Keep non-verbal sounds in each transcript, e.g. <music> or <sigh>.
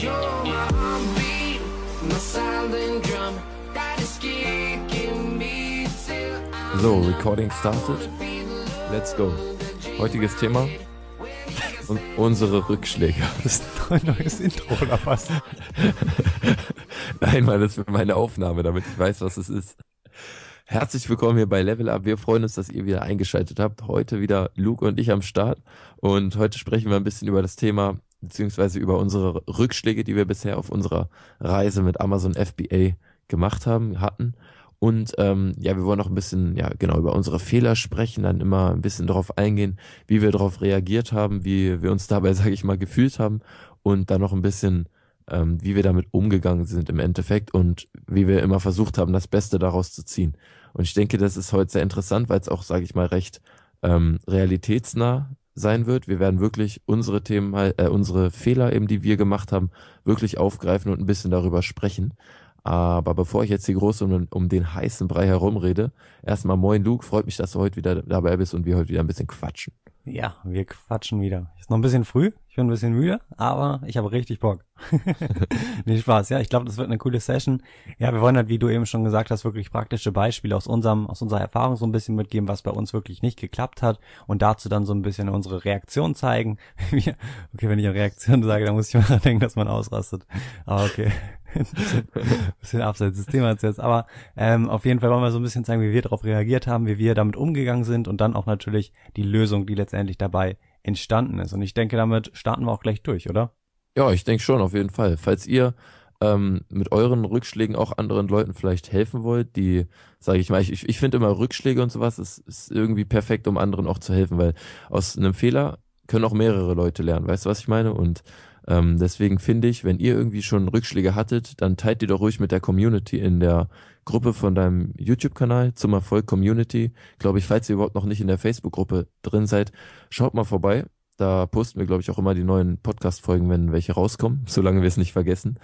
So, Recording started. Let's go. Heutiges Thema. Und unsere Rückschläge. <laughs> Das ist ein neues Intro oder was? Nein, Mann, das ist meine Aufnahme, damit ich weiß, was es ist. Herzlich willkommen hier bei Level Up. Wir freuen uns, dass ihr wieder eingeschaltet habt. Heute wieder Luke und ich am Start. Und heute sprechen wir ein bisschen über das Thema, beziehungsweise über unsere Rückschläge, die wir bisher auf unserer Reise mit Amazon FBA gemacht haben, hatten. Und ähm, ja, wir wollen noch ein bisschen, ja, genau über unsere Fehler sprechen, dann immer ein bisschen darauf eingehen, wie wir darauf reagiert haben, wie wir uns <laughs> dabei, sage ich mal, gefühlt haben und dann noch ein bisschen, ähm, wie wir damit umgegangen sind im Endeffekt und wie wir immer versucht haben, das Beste daraus zu ziehen. Und ich denke, das ist heute sehr interessant, weil es auch, sage ich mal, recht ähm, realitätsnah sein wird. Wir werden wirklich unsere Themen, äh, unsere Fehler eben, die wir gemacht haben, wirklich aufgreifen und ein bisschen darüber sprechen. Aber bevor ich jetzt hier groß um, um den heißen Brei herumrede, erstmal moin Luke, freut mich, dass du heute wieder dabei bist und wir heute wieder ein bisschen quatschen. Ja, wir quatschen wieder. Ist noch ein bisschen früh, ich bin ein bisschen müde, aber ich habe richtig Bock. <laughs> nee, Spaß, ja, ich glaube, das wird eine coole Session. Ja, wir wollen halt, wie du eben schon gesagt hast, wirklich praktische Beispiele aus unserem, aus unserer Erfahrung so ein bisschen mitgeben, was bei uns wirklich nicht geklappt hat und dazu dann so ein bisschen unsere Reaktion zeigen. <laughs> okay, wenn ich eine Reaktion sage, dann muss ich mal <laughs> denken, dass man ausrastet. Aber okay. bisschen, bisschen abseits des Themas jetzt. Aber ähm, auf jeden Fall wollen wir so ein bisschen zeigen, wie wir darauf reagiert haben, wie wir damit umgegangen sind und dann auch natürlich die Lösung, die letztendlich dabei entstanden ist. Und ich denke, damit starten wir auch gleich durch, oder? Ja, ich denke schon, auf jeden Fall. Falls ihr ähm, mit euren Rückschlägen auch anderen Leuten vielleicht helfen wollt, die, sage ich mal, ich, ich finde immer Rückschläge und sowas ist, ist irgendwie perfekt, um anderen auch zu helfen, weil aus einem Fehler können auch mehrere Leute lernen, weißt du, was ich meine? Und ähm, deswegen finde ich, wenn ihr irgendwie schon Rückschläge hattet, dann teilt die doch ruhig mit der Community in der Gruppe von deinem YouTube-Kanal zum Erfolg Community. Glaube ich, falls ihr überhaupt noch nicht in der Facebook-Gruppe drin seid, schaut mal vorbei. Da posten wir, glaube ich, auch immer die neuen Podcast-Folgen, wenn welche rauskommen, <laughs> solange wir es nicht vergessen.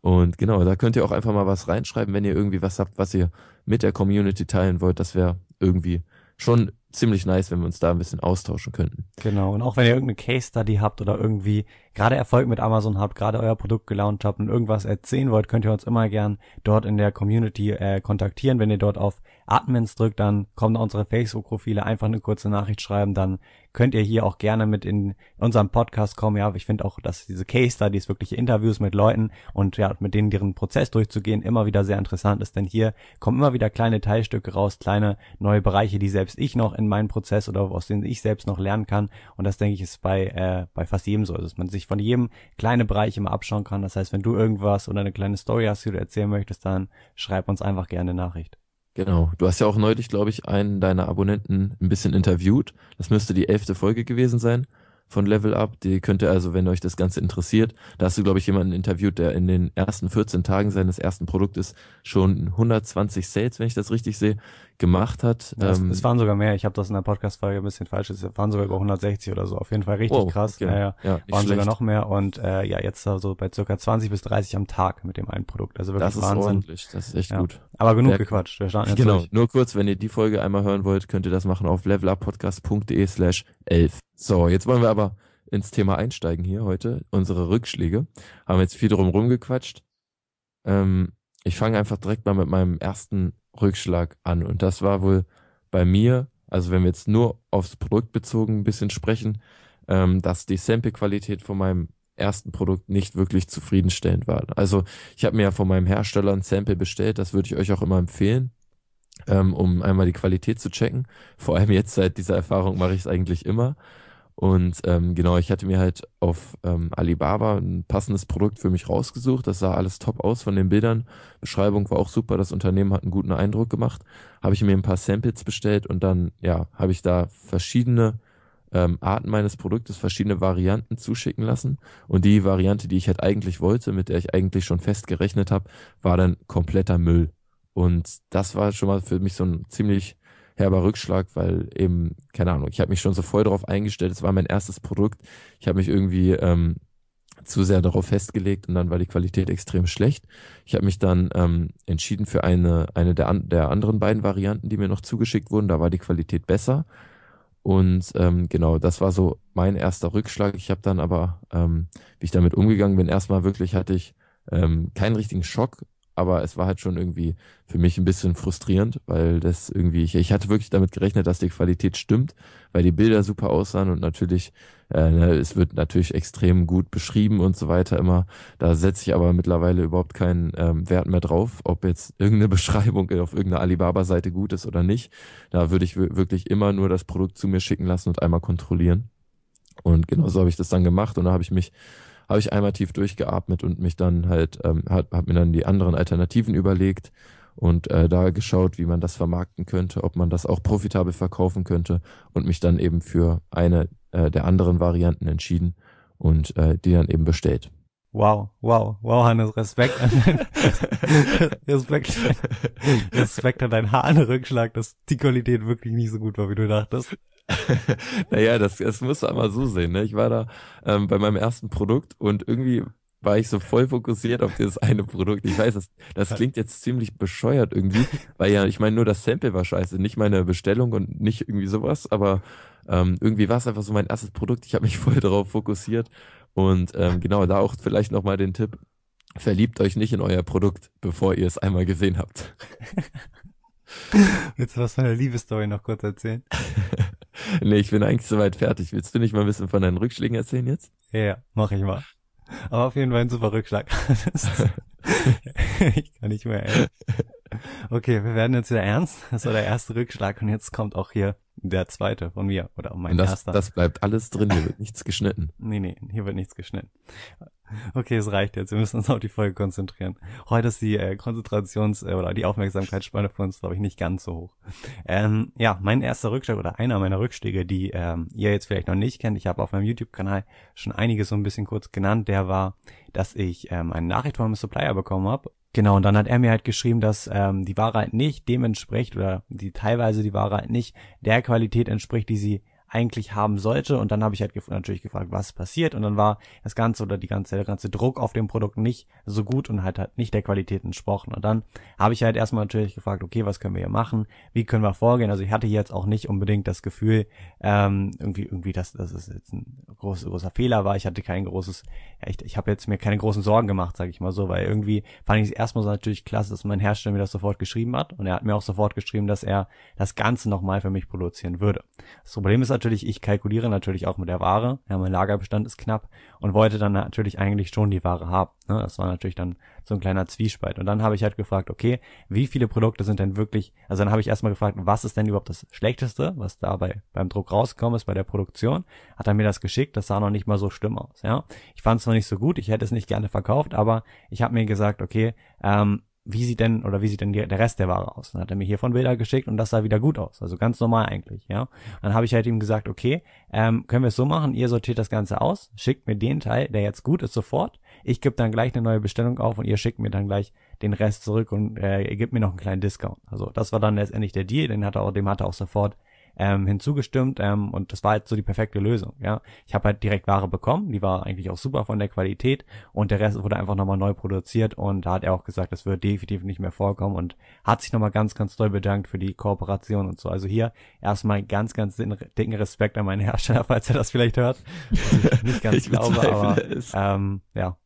Und genau, da könnt ihr auch einfach mal was reinschreiben, wenn ihr irgendwie was habt, was ihr mit der Community teilen wollt. Das wäre irgendwie schon ziemlich nice, wenn wir uns da ein bisschen austauschen könnten. Genau. Und auch wenn ihr irgendeine Case Study habt oder irgendwie gerade Erfolg mit Amazon habt, gerade euer Produkt gelauncht habt und irgendwas erzählen wollt, könnt ihr uns immer gern dort in der Community äh, kontaktieren. Wenn ihr dort auf Admins drückt, dann kommen unsere Facebook-Profile, einfach eine kurze Nachricht schreiben, dann könnt ihr hier auch gerne mit in unserem Podcast kommen. Ja, ich finde auch, dass diese Case Studies, wirkliche Interviews mit Leuten und ja, mit denen deren Prozess durchzugehen, immer wieder sehr interessant ist, denn hier kommen immer wieder kleine Teilstücke raus, kleine neue Bereiche, die selbst ich noch in meinen Prozess oder aus denen ich selbst noch lernen kann. Und das denke ich ist bei äh, bei fast jedem so, dass man sich von jedem kleine Bereich immer abschauen kann. Das heißt, wenn du irgendwas oder eine kleine Story hast, die du erzählen möchtest, dann schreib uns einfach gerne eine Nachricht. Genau. Du hast ja auch neulich, glaube ich, einen deiner Abonnenten ein bisschen interviewt. Das müsste die elfte Folge gewesen sein von Level Up. Die könnt ihr also, wenn euch das Ganze interessiert, da hast du, glaube ich, jemanden interviewt, der in den ersten 14 Tagen seines ersten Produktes schon 120 Sales, wenn ich das richtig sehe, gemacht hat. Ja, es, Ähm, es waren sogar mehr. Ich habe das in der Podcast-Folge ein bisschen falsch. Es waren sogar über 160 oder so. Auf jeden Fall richtig wow, krass. okay. Ja, ja. waren sogar noch mehr und äh, ja, jetzt so bei circa 20 bis 30 am Tag mit dem einen Produkt. Also wirklich Das ist Wahnsinn. ordentlich. Das ist echt Ja. gut. Aber genug Sehr gequatscht. Wir starten jetzt Genau, durch. nur kurz, wenn ihr die Folge einmal hören wollt, könnt ihr das machen auf leveluppodcast.de slash 11. So, jetzt wollen wir aber ins Thema einsteigen hier heute, unsere Rückschläge. Haben jetzt viel drum rumgequatscht. Ähm, ich fange einfach direkt mal mit meinem ersten Rückschlag an und das war wohl bei mir, also wenn wir jetzt nur aufs Produkt bezogen ein bisschen sprechen, ähm, dass die Sample-Qualität von meinem ersten Produkt nicht wirklich zufriedenstellend war. Also ich habe mir ja von meinem Hersteller ein Sample bestellt, das würde ich euch auch immer empfehlen, ähm, um einmal die Qualität zu checken. Vor allem jetzt seit dieser Erfahrung mache ich es eigentlich immer. Und ähm, genau, ich hatte mir halt auf ähm, Alibaba ein passendes Produkt für mich rausgesucht. Das sah alles top aus von den Bildern. Beschreibung war auch super. Das Unternehmen hat einen guten Eindruck gemacht. Habe ich mir ein paar Samples bestellt und dann, ja, habe ich da verschiedene ähm, Arten meines Produktes, verschiedene Varianten zuschicken lassen. Und die Variante, die ich halt eigentlich wollte, mit der ich eigentlich schon fest gerechnet habe, war dann kompletter Müll. Und das war schon mal für mich so ein ziemlich herber Rückschlag, weil eben, keine Ahnung, ich habe mich schon so voll darauf eingestellt, es war mein erstes Produkt. Ich habe mich irgendwie ähm, zu sehr darauf festgelegt und dann war die Qualität extrem schlecht. Ich habe mich dann ähm, entschieden für eine, eine der, an, der anderen beiden Varianten, die mir noch zugeschickt wurden. Da war die Qualität besser. Und ähm, genau, das war so mein erster Rückschlag. Ich habe dann aber, ähm, wie ich damit umgegangen bin, erstmal wirklich hatte ich ähm, keinen richtigen Schock, aber es war halt schon irgendwie für mich ein bisschen frustrierend, weil das irgendwie, ich, ich hatte wirklich damit gerechnet, dass die Qualität stimmt, weil die Bilder super aussahen und natürlich, äh, ne, es wird natürlich extrem gut beschrieben und so weiter immer. Da setze ich aber mittlerweile überhaupt keinen ähm, Wert mehr drauf, ob jetzt irgendeine <laughs> Beschreibung auf irgendeiner Alibaba-Seite gut ist oder nicht. Da würde ich wirklich immer nur das Produkt zu mir schicken lassen und einmal kontrollieren. Und genauso habe ich das dann gemacht und da habe ich mich habe ich einmal tief durchgeatmet und mich dann halt, ähm, hat, hab mir dann die anderen Alternativen überlegt und äh, da geschaut, wie man das vermarkten könnte, ob man das auch profitabel verkaufen könnte und mich dann eben für eine äh, der anderen Varianten entschieden und äh, die dann eben bestellt. Wow, wow, wow, Hannes, Respekt an dein, <laughs> Respekt, Respekt an deinen Hahnrückschlag, dass die Qualität wirklich nicht so gut war, wie du dachtest. <laughs> naja, das, das musst du einmal so sehen. Ne? Ich war da ähm, bei meinem ersten Produkt und irgendwie war ich so voll fokussiert auf dieses eine Produkt. Ich weiß, das, das klingt jetzt ziemlich bescheuert irgendwie, weil ja, ich meine, nur das Sample war scheiße, nicht meine Bestellung und nicht irgendwie sowas, aber ähm, irgendwie war es einfach so mein erstes Produkt. Ich habe mich voll darauf fokussiert und ähm, genau, da auch vielleicht nochmal den Tipp, verliebt euch nicht in euer Produkt, bevor ihr es einmal gesehen habt. <laughs> <laughs> Willst du was von der Liebesstory noch kurz erzählen? <laughs> nee, ich bin eigentlich soweit fertig. Willst du nicht mal ein bisschen von deinen Rückschlägen erzählen jetzt? Ja, mach ich mal. Aber auf jeden Fall ein super Rückschlag. <laughs> ich kann nicht mehr, ey. Okay, wir werden jetzt wieder ernst. Das war der erste Rückschlag und jetzt kommt auch hier der zweite von mir oder mein das, erster. Das bleibt alles drin, hier wird nichts geschnitten. Nee, nee, hier wird nichts geschnitten. Okay, es reicht jetzt. Wir müssen uns auf die Folge konzentrieren. Heute ist die äh, Konzentrations- äh, oder die Aufmerksamkeitsspanne für uns, glaube ich, nicht ganz so hoch. Ähm, ja, mein erster Rückschlag oder einer meiner Rückschläge, die ähm, ihr jetzt vielleicht noch nicht kennt, ich habe auf meinem YouTube-Kanal schon einiges so ein bisschen kurz genannt, der war, dass ich ähm, eine Nachricht von einem Supplier bekommen habe Genau, und dann hat er mir halt geschrieben, dass ähm, die Ware halt nicht dem entspricht oder die teilweise die Ware halt nicht der Qualität entspricht, die sie eigentlich haben sollte. Und dann habe ich halt gef natürlich gefragt, was passiert. Und dann war das Ganze oder die ganze, der ganze Druck auf dem Produkt nicht so gut und halt halt nicht der Qualität entsprochen. Und dann habe ich halt erstmal natürlich gefragt, okay, was können wir hier machen? Wie können wir vorgehen? Also ich hatte jetzt auch nicht unbedingt das Gefühl, ähm, irgendwie, irgendwie, dass, dass es jetzt ein groß, großer Fehler war. Ich hatte kein großes, ja, ich, ich habe jetzt mir keine großen Sorgen gemacht, sage ich mal so, weil irgendwie fand ich es erstmal so natürlich klasse, dass mein Hersteller mir das sofort geschrieben hat. Und er hat mir auch sofort geschrieben, dass er das Ganze nochmal für mich produzieren würde. Das Problem ist natürlich, ich kalkuliere natürlich auch mit der Ware. Ja, mein Lagerbestand ist knapp und wollte dann natürlich eigentlich schon die Ware haben. Ne? Das war natürlich dann so ein kleiner Zwiespalt. Und dann habe ich halt gefragt, okay, wie viele Produkte sind denn wirklich, also dann habe ich erstmal gefragt, was ist denn überhaupt das Schlechteste, was dabei beim Druck rausgekommen ist, bei der Produktion. Hat er mir das geschickt, das sah noch nicht mal so schlimm aus. Ja, Ich fand es noch nicht so gut, ich hätte es nicht gerne verkauft, aber ich habe mir gesagt, okay, ähm, wie sieht denn oder wie sieht denn der Rest der Ware aus? Dann hat er mir hiervon Bilder geschickt und das sah wieder gut aus. Also ganz normal eigentlich, ja. Dann habe ich halt ihm gesagt, okay, ähm, können wir es so machen, ihr sortiert das Ganze aus, schickt mir den Teil, der jetzt gut ist, sofort. Ich gebe dann gleich eine neue Bestellung auf und ihr schickt mir dann gleich den Rest zurück und äh, ihr gebt mir noch einen kleinen Discount. Also das war dann letztendlich der Deal, den hat er auch, dem hat er auch sofort ähm, hinzugestimmt ähm, und das war halt so die perfekte Lösung. Ja, ich habe halt direkt Ware bekommen, die war eigentlich auch super von der Qualität und der Rest wurde einfach nochmal neu produziert und da hat er auch gesagt, das wird definitiv nicht mehr vorkommen und hat sich nochmal ganz, ganz doll bedankt für die Kooperation und so. Also hier erstmal ganz, ganz dicken Respekt an meinen Hersteller, <laughs> falls er das vielleicht hört. <laughs> nicht ganz ich glaube, aber ähm, ja,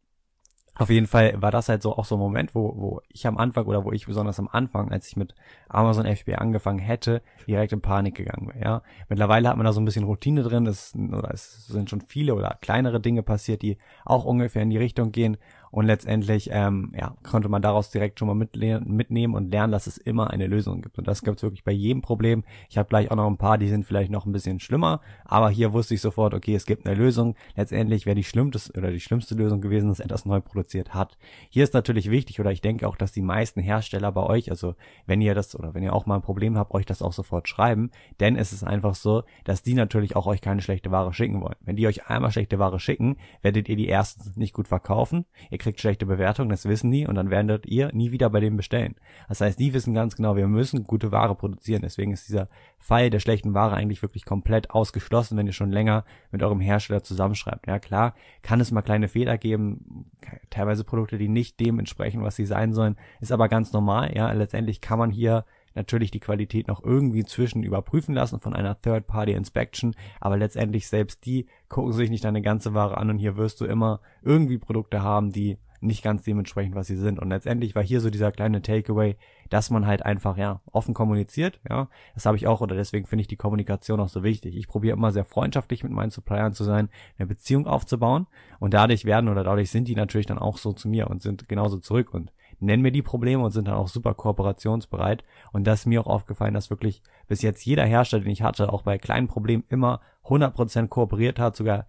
auf jeden Fall war das halt so auch so ein Moment, wo, wo ich am Anfang oder wo ich besonders am Anfang, als ich mit Amazon FBA angefangen hätte, direkt in Panik gegangen wäre. Ja. Mittlerweile hat man da so ein bisschen Routine drin, es, oder es sind schon viele oder kleinere Dinge passiert, die auch ungefähr in die Richtung gehen. Und letztendlich ähm, ja, konnte man daraus direkt schon mal mitnehmen und lernen, dass es immer eine Lösung gibt. Und das gibt es wirklich bei jedem Problem. Ich habe gleich auch noch ein paar, die sind vielleicht noch ein bisschen schlimmer, aber hier wusste ich sofort, okay, es gibt eine Lösung. Letztendlich wäre die schlimmste oder die schlimmste Lösung gewesen, dass etwas neu produziert hat. Hier ist natürlich wichtig, oder ich denke auch, dass die meisten Hersteller bei euch, also wenn ihr das oder wenn ihr auch mal ein Problem habt, euch das auch sofort schreiben, denn es ist einfach so, dass die natürlich auch euch keine schlechte Ware schicken wollen. Wenn die euch einmal schlechte Ware schicken, werdet ihr die erstens nicht gut verkaufen. Ihr kriegt schlechte Bewertungen, das wissen die und dann werdet ihr nie wieder bei dem bestellen. Das heißt, die wissen ganz genau, wir müssen gute Ware produzieren. Deswegen ist dieser Fall der schlechten Ware eigentlich wirklich komplett ausgeschlossen, wenn ihr schon länger mit eurem Hersteller zusammenschreibt. Ja klar, kann es mal kleine Fehler geben, teilweise Produkte, die nicht dem entsprechen, was sie sein sollen, ist aber ganz normal. Ja, letztendlich kann man hier natürlich die Qualität noch irgendwie zwischen überprüfen lassen von einer Third-Party-Inspection, aber letztendlich selbst die gucken sich nicht deine ganze Ware an und hier wirst du immer irgendwie Produkte haben, die nicht ganz dementsprechend, was sie sind. Und letztendlich war hier so dieser kleine Takeaway, dass man halt einfach, ja, offen kommuniziert, ja. Das habe ich auch, oder deswegen finde ich die Kommunikation auch so wichtig. Ich probiere immer sehr freundschaftlich mit meinen Suppliern zu sein, eine Beziehung aufzubauen. Und dadurch werden oder dadurch sind die natürlich dann auch so zu mir und sind genauso zurück und nennen mir die Probleme und sind dann auch super kooperationsbereit. Und das ist mir auch aufgefallen, dass wirklich bis jetzt jeder Hersteller, den ich hatte, auch bei kleinen Problemen immer 100% kooperiert hat, sogar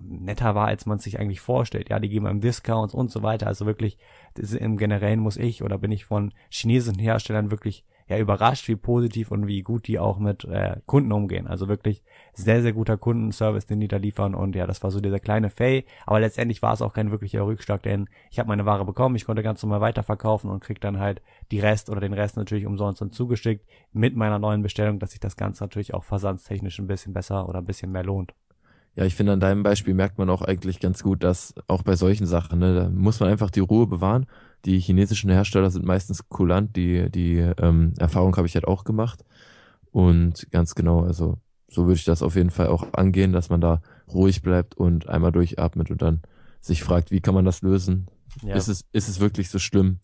netter war, als man sich eigentlich vorstellt. Ja, die geben einem Discounts und so weiter. Also wirklich, im Generellen muss ich oder bin ich von chinesischen Herstellern wirklich ja überrascht, wie positiv und wie gut die auch mit äh, Kunden umgehen. Also wirklich sehr, sehr guter Kundenservice, den die da liefern. Und ja, das war so dieser kleine Fay. Aber letztendlich war es auch kein wirklicher Rückschlag, denn ich habe meine Ware bekommen, ich konnte ganz normal weiterverkaufen und krieg dann halt die Rest oder den Rest natürlich umsonst dann zugeschickt mit meiner neuen Bestellung, dass sich das Ganze natürlich auch versandstechnisch ein bisschen besser oder ein bisschen mehr lohnt. Ja, ich finde, an deinem Beispiel merkt man auch eigentlich ganz gut, dass auch bei solchen Sachen, ne, da muss man einfach die Ruhe bewahren. Die chinesischen Hersteller sind meistens kulant, die, die ähm, Erfahrung habe ich halt auch gemacht. Und ganz genau, also so würde ich das auf jeden Fall auch angehen, dass man da ruhig bleibt und einmal durchatmet und dann sich fragt, wie kann man das lösen? Ja. Ist, es, ist es wirklich so schlimm?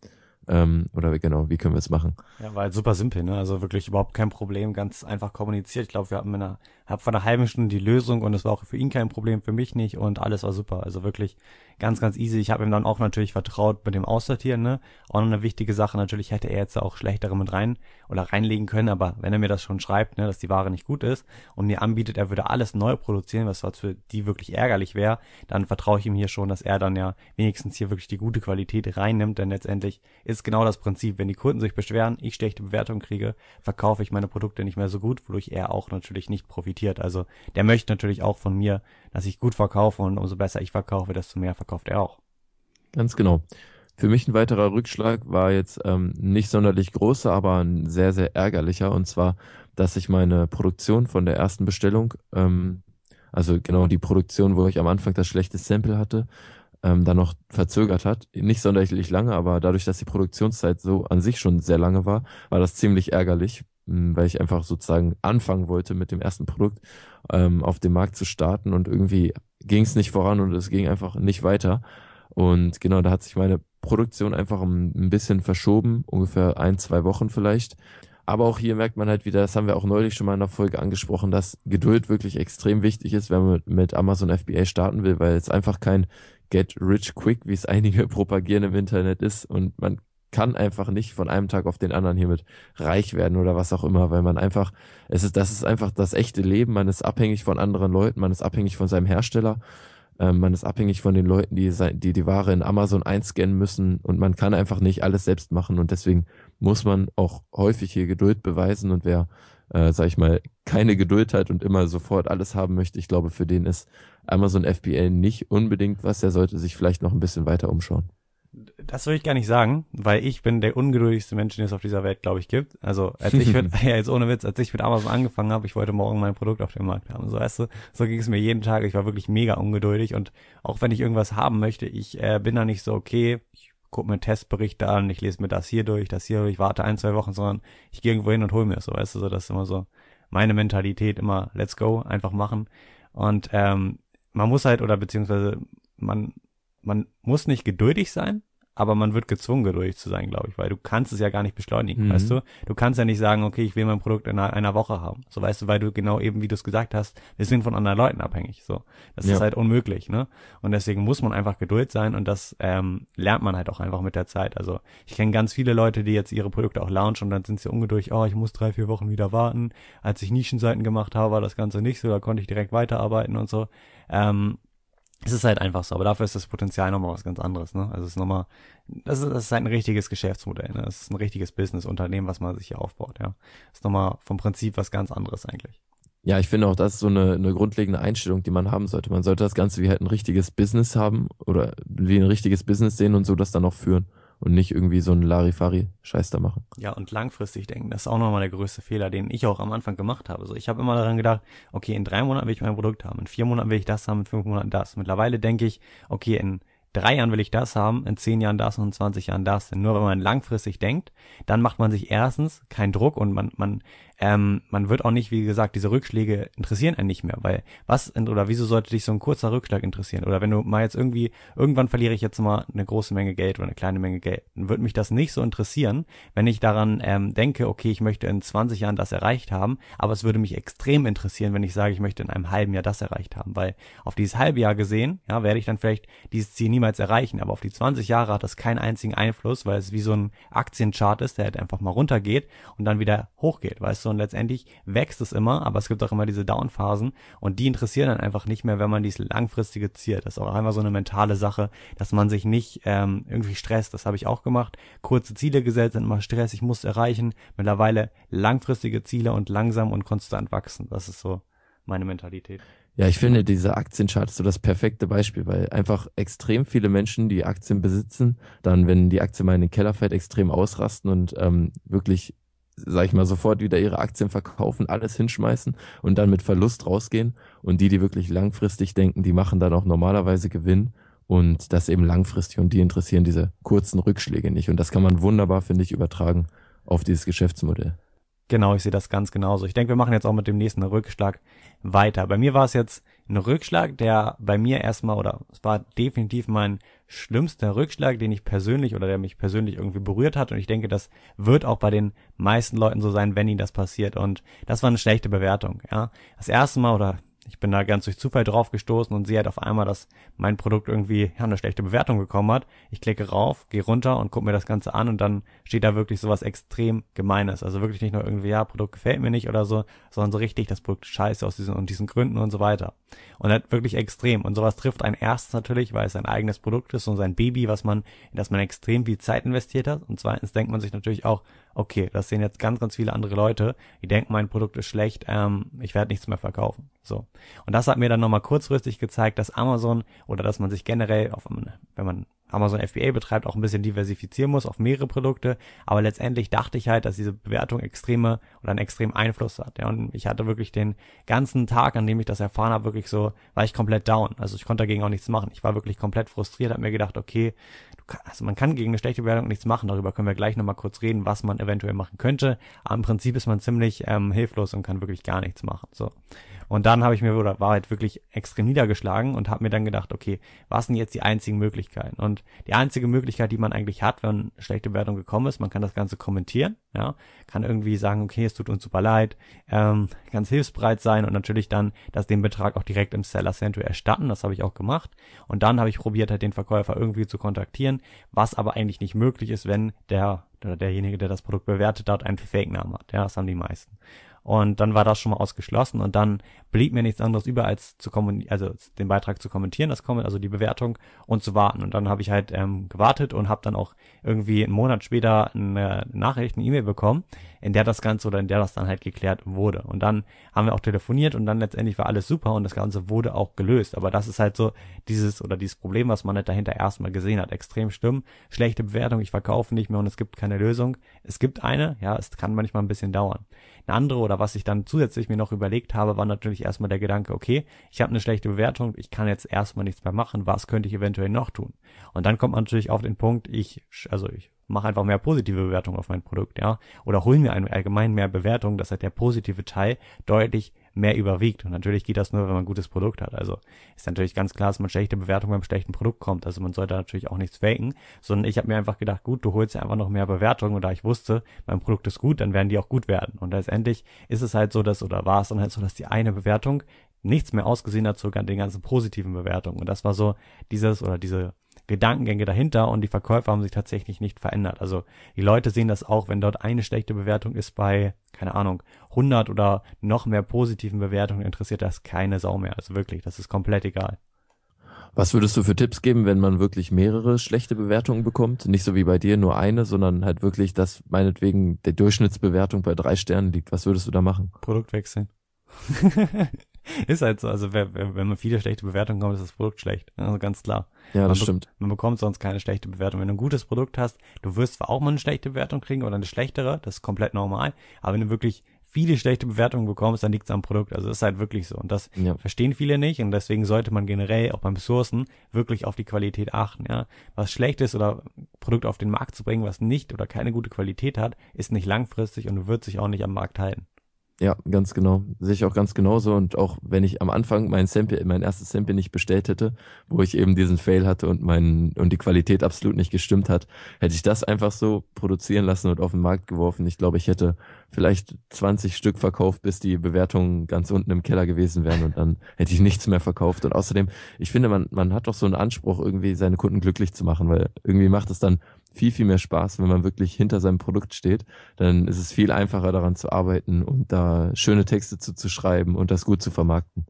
Ähm, oder genau, wie können wir es machen? Ja, war halt super simpel, ne? Also wirklich überhaupt kein Problem, ganz einfach kommuniziert. Ich glaube, wir hatten in einer, hab vor einer halben Stunde die Lösung und es war auch für ihn kein Problem, für mich nicht und alles war super. Also wirklich ganz, ganz easy. Ich habe ihm dann auch natürlich vertraut mit dem Aussortieren, ne? Auch noch eine wichtige Sache, natürlich hätte er jetzt auch schlechtere mit rein oder reinlegen können, aber wenn er mir das schon schreibt, ne, dass die Ware nicht gut ist und mir anbietet, er würde alles neu produzieren, was für die wirklich ärgerlich wäre, dann vertraue ich ihm hier schon, dass er dann ja wenigstens hier wirklich die gute Qualität reinnimmt, denn letztendlich ist genau das Prinzip, wenn die Kunden sich beschweren, ich schlechte Bewertung kriege, verkaufe ich meine Produkte nicht mehr so gut, wodurch er auch natürlich nicht profitiert. Also der möchte natürlich auch von mir, dass ich gut verkaufe und umso besser ich verkaufe, desto mehr verkauft er auch. Ganz genau. Für mich ein weiterer Rückschlag war jetzt ähm, nicht sonderlich großer, aber ein sehr, sehr ärgerlicher. Und zwar, dass ich meine Produktion von der ersten Bestellung, ähm, also genau die Produktion, wo ich am Anfang das schlechte Sample hatte, ähm, dann noch verzögert hat. Nicht sonderlich lange, aber dadurch, dass die Produktionszeit so an sich schon sehr lange war, war das ziemlich ärgerlich, weil ich einfach sozusagen anfangen wollte mit dem ersten Produkt ähm, auf dem Markt zu starten und irgendwie ging es nicht voran und es ging einfach nicht weiter. Und genau, da hat sich meine Produktion einfach ein bisschen verschoben, ungefähr ein, zwei Wochen vielleicht. Aber auch hier merkt man halt wieder, das haben wir auch neulich schon mal in der Folge angesprochen, dass Geduld wirklich extrem wichtig ist, wenn man mit Amazon FBA starten will, weil es einfach kein Get Rich Quick, wie es <laughs> einige propagieren im Internet ist. Und man kann einfach nicht von einem Tag auf den anderen hiermit reich werden oder was auch immer, weil man einfach, es ist, das ist einfach das echte Leben. Man ist abhängig von anderen Leuten, man ist abhängig von seinem Hersteller, ähm, man ist abhängig von den Leuten, die, die die Ware in Amazon einscannen müssen und man kann einfach nicht alles selbst machen und deswegen muss man auch häufig hier Geduld beweisen und wer, äh, sag ich mal, keine Geduld hat und immer sofort alles haben möchte, ich glaube, für den ist Amazon FBA nicht unbedingt was, der sollte sich vielleicht noch ein bisschen weiter umschauen. Das würde ich gar nicht sagen, weil ich bin der ungeduldigste Mensch, den es auf dieser Welt, glaube ich, gibt. Also als ich mit, <laughs> <laughs> ja jetzt ohne Witz, als ich mit Amazon angefangen habe, ich wollte morgen mein Produkt auf dem Markt haben. So weißt du, so ging es mir jeden Tag. Ich war wirklich mega ungeduldig und auch wenn ich irgendwas haben möchte, ich äh, bin da nicht so okay. Ich gucke mir Testberichte an, ich lese mir das hier durch, das hier durch, ich warte ein zwei Wochen, sondern ich gehe irgendwo hin und hole mir es. So weißt du, so das ist immer so meine Mentalität, immer Let's go, einfach machen. Und ähm, man muss halt oder beziehungsweise man man muss nicht geduldig sein, aber man wird gezwungen, geduldig zu sein, glaube ich, weil du kannst es ja gar nicht beschleunigen, mhm. weißt du? Du kannst ja nicht sagen, okay, ich will mein Produkt in einer, einer Woche haben. So weißt du, weil du genau eben, wie du es gesagt hast, wir sind von anderen Leuten abhängig. So. Das ja. ist halt unmöglich, ne? Und deswegen muss man einfach Geduld sein und das ähm, lernt man halt auch einfach mit der Zeit. Also ich kenne ganz viele Leute, die jetzt ihre Produkte auch launchen und dann sind sie ungeduldig, oh, ich muss drei, vier Wochen wieder warten. Als ich Nischenseiten gemacht habe, war das Ganze nicht so, da konnte ich direkt weiterarbeiten und so. Ähm, es ist halt einfach so, aber dafür ist das Potenzial nochmal was ganz anderes, ne? Also es ist nochmal, das ist, das ist halt ein richtiges Geschäftsmodell, ne? Es ist ein richtiges Businessunternehmen, was man sich hier aufbaut, ja. Das ist nochmal vom Prinzip was ganz anderes eigentlich. Ja, ich finde auch, das ist so eine, eine grundlegende Einstellung, die man haben sollte. Man sollte das Ganze wie halt ein richtiges Business haben oder wie ein richtiges Business sehen und so das dann auch führen und nicht irgendwie so einen Larifari-Scheiß da machen. Ja, und langfristig denken, das ist auch nochmal der größte Fehler, den ich auch am Anfang gemacht habe. So, ich habe immer daran gedacht, okay, in drei Monaten will ich mein Produkt haben, in vier Monaten will ich das haben, in fünf Monaten das. Mittlerweile denke ich, okay, in drei Jahren will ich das haben, in zehn Jahren das und in 20 Jahren das. Denn nur wenn man langfristig denkt, dann macht man sich erstens keinen Druck und man, man, ähm, man wird auch nicht, wie gesagt, diese Rückschläge interessieren einen nicht mehr, weil was oder wieso sollte dich so ein kurzer Rückschlag interessieren? Oder wenn du mal jetzt irgendwie, irgendwann verliere ich jetzt mal eine große Menge Geld oder eine kleine Menge Geld, dann würde mich das nicht so interessieren, wenn ich daran ähm, denke, okay, ich möchte in 20 Jahren das erreicht haben, aber es würde mich extrem interessieren, wenn ich sage, ich möchte in einem halben Jahr das erreicht haben, weil auf dieses halbe Jahr gesehen, ja, werde ich dann vielleicht dieses Ziel niemals erreichen, aber auf die 20 Jahre hat das keinen einzigen Einfluss, weil es wie so ein Aktienchart ist, der halt einfach mal runtergeht und dann wieder hochgeht, weißt du, und letztendlich wächst es immer, aber es gibt auch immer diese Downphasen und die interessieren dann einfach nicht mehr, wenn man dieses langfristige Ziel, das ist auch einfach so eine mentale Sache, dass man sich nicht ähm, irgendwie stresst, das habe ich auch gemacht, kurze Ziele gesetzt, sind immer Stress, ich muss erreichen, mittlerweile langfristige Ziele und langsam und konstant wachsen, das ist so meine Mentalität. Ja, ich finde, dieser Aktienchart ist so das perfekte Beispiel, weil einfach extrem viele Menschen, die Aktien besitzen, dann, wenn die Aktie mal in den Keller fällt, extrem ausrasten und ähm, wirklich, sag ich mal, sofort wieder ihre Aktien verkaufen, alles hinschmeißen und dann mit Verlust rausgehen. Und die, die wirklich langfristig denken, die machen dann auch normalerweise Gewinn und das eben langfristig und die interessieren diese kurzen Rückschläge nicht. Und das kann man wunderbar, finde ich, übertragen auf dieses Geschäftsmodell. Genau, ich sehe das ganz genauso. Ich denke, wir machen jetzt auch mit dem nächsten Rückschlag weiter. Bei mir war es jetzt ein Rückschlag, der bei mir erstmal, oder es war definitiv mein schlimmster Rückschlag, den ich persönlich oder der mich persönlich irgendwie berührt hat. Und ich denke, das wird auch bei den meisten Leuten so sein, wenn ihnen das passiert. Und das war eine schlechte Bewertung. Ja, das erste Mal oder ich bin da ganz durch Zufall drauf gestoßen und sehe halt auf einmal, dass mein Produkt irgendwie ja, eine schlechte Bewertung bekommen hat. Ich klicke rauf, gehe runter und gucke mir das Ganze an und dann steht da wirklich sowas extrem Gemeines. Also wirklich nicht nur irgendwie, ja, Produkt gefällt mir nicht oder so, sondern so richtig, das Produkt scheiße aus diesen und diesen Gründen und so weiter. Und halt wirklich extrem. Und sowas trifft einen erstens natürlich, weil es ein eigenes Produkt ist und sein Baby, was man, in das man extrem viel Zeit investiert hat. Und zweitens denkt man sich natürlich auch, okay, das sehen jetzt ganz, ganz viele andere Leute, die denken, mein Produkt ist schlecht, ähm, ich werde nichts mehr verkaufen. So. Und das hat mir dann nochmal kurzfristig gezeigt, dass Amazon oder dass man sich generell, auf, wenn man Amazon FBA betreibt, auch ein bisschen diversifizieren muss auf mehrere Produkte. Aber letztendlich dachte ich halt, dass diese Bewertung extreme oder einen extremen Einfluss hat. Ja, und ich hatte wirklich den ganzen Tag, an dem ich das erfahren habe, wirklich so, war ich komplett down. Also ich konnte dagegen auch nichts machen. Ich war wirklich komplett frustriert, habe mir gedacht, okay, also man kann gegen eine schlechte Bewertung nichts machen. Darüber können wir gleich nochmal kurz reden, was man eventuell machen könnte. Aber im Prinzip ist man ziemlich ähm, hilflos und kann wirklich gar nichts machen. So. Und dann habe ich mir, oder war halt wirklich extrem niedergeschlagen und habe mir dann gedacht, okay, was sind jetzt die einzigen Möglichkeiten? Und die einzige Möglichkeit, die man eigentlich hat, wenn schlechte Bewertung gekommen ist, man kann das Ganze kommentieren, ja, kann irgendwie sagen, okay, es tut uns super leid, ähm, ganz hilfsbereit sein und natürlich dann, dass den Betrag auch direkt im Seller Center erstatten, das habe ich auch gemacht. Und dann habe ich probiert, halt den Verkäufer irgendwie zu kontaktieren, was aber eigentlich nicht möglich ist, wenn der oder derjenige, der das Produkt bewertet hat, einen Fake-Namen hat. Ja, das haben die meisten. Und dann war das schon mal ausgeschlossen und dann blieb mir nichts anderes über, als zu also den Beitrag zu kommentieren, das kommen, also die Bewertung und zu warten. Und dann habe ich halt ähm, gewartet und habe dann auch irgendwie einen Monat später eine Nachricht, eine E-Mail bekommen, in der das Ganze oder in der das dann halt geklärt wurde. Und dann haben wir auch telefoniert und dann letztendlich war alles super und das Ganze wurde auch gelöst. Aber das ist halt so dieses oder dieses Problem, was man halt dahinter erstmal gesehen hat. Extrem schlimm, schlechte Bewertung, ich verkaufe nicht mehr und es gibt keine Lösung. Es gibt eine, ja, es kann manchmal ein bisschen dauern. Eine andere oder was ich dann zusätzlich mir noch überlegt habe, war natürlich erstmal der Gedanke, okay, ich habe eine schlechte Bewertung, ich kann jetzt erstmal nichts mehr machen, was könnte ich eventuell noch tun? Und dann kommt man natürlich auf den Punkt, ich, also ich mache einfach mehr positive Bewertungen auf mein Produkt, ja, oder hol mir allgemein mehr Bewertungen, dass halt der positive Teil deutlich mehr überwiegt. Und natürlich geht das nur, wenn man ein gutes Produkt hat. Also ist natürlich ganz klar, dass man schlechte Bewertungen beim schlechten Produkt kommt. Also man sollte natürlich auch nichts faken, sondern ich habe mir einfach gedacht, gut, du holst ja einfach noch mehr Bewertungen und da ich wusste, mein Produkt ist gut, dann werden die auch gut werden. Und letztendlich ist es halt so, dass, oder war es dann halt so, dass die eine Bewertung nichts mehr ausgesehen hat, sogar den ganzen positiven Bewertungen. Und das war so dieses oder diese Gedankengänge dahinter und die Verkäufer haben sich tatsächlich nicht verändert. Also die Leute sehen das auch, wenn dort eine schlechte Bewertung ist bei, keine Ahnung, 100 oder noch mehr positiven Bewertungen, interessiert das keine Sau mehr. Also wirklich, das ist komplett egal. Was würdest du für Tipps geben, wenn man wirklich mehrere schlechte Bewertungen bekommt? Nicht so wie bei dir nur eine, sondern halt wirklich, dass meinetwegen der Durchschnittsbewertung bei drei Sternen liegt. Was würdest du da machen? Produkt wechseln. <laughs> <laughs> ist halt so. Also wenn, wenn man viele schlechte Bewertungen kommt, ist das Produkt schlecht. Also ganz klar. Ja, das man stimmt. man bekommt sonst keine schlechte Bewertung. Wenn du ein gutes Produkt hast, du wirst zwar auch mal eine schlechte Bewertung kriegen oder eine schlechtere, das ist komplett normal. Aber wenn du wirklich viele schlechte Bewertungen bekommst, dann liegt es am Produkt. Also ist halt wirklich so. Und das Ja. verstehen viele nicht und deswegen sollte man generell auch beim Sourcen wirklich auf die Qualität achten. Ja, was schlecht ist oder ein Produkt auf den Markt zu bringen, was nicht oder keine gute Qualität hat, ist nicht langfristig und wird sich auch nicht am Markt halten. Ja, ganz genau. Sehe ich auch ganz genauso. Und auch wenn ich am Anfang mein Sample, mein erstes Sample nicht bestellt hätte, wo ich eben diesen Fail hatte und mein, und die Qualität absolut nicht gestimmt hat, hätte ich das einfach so produzieren lassen und auf den Markt geworfen. Ich glaube, ich hätte vielleicht 20 Stück verkauft, bis die Bewertungen ganz unten im Keller gewesen wären und dann <laughs> hätte ich nichts mehr verkauft. Und außerdem, ich finde, man, man hat doch so einen Anspruch, irgendwie seine Kunden glücklich zu machen, weil irgendwie macht es dann viel, viel mehr Spaß, wenn man wirklich hinter seinem Produkt steht. Dann ist es viel einfacher daran zu arbeiten und da schöne Texte zu, zu schreiben und das gut zu vermarkten.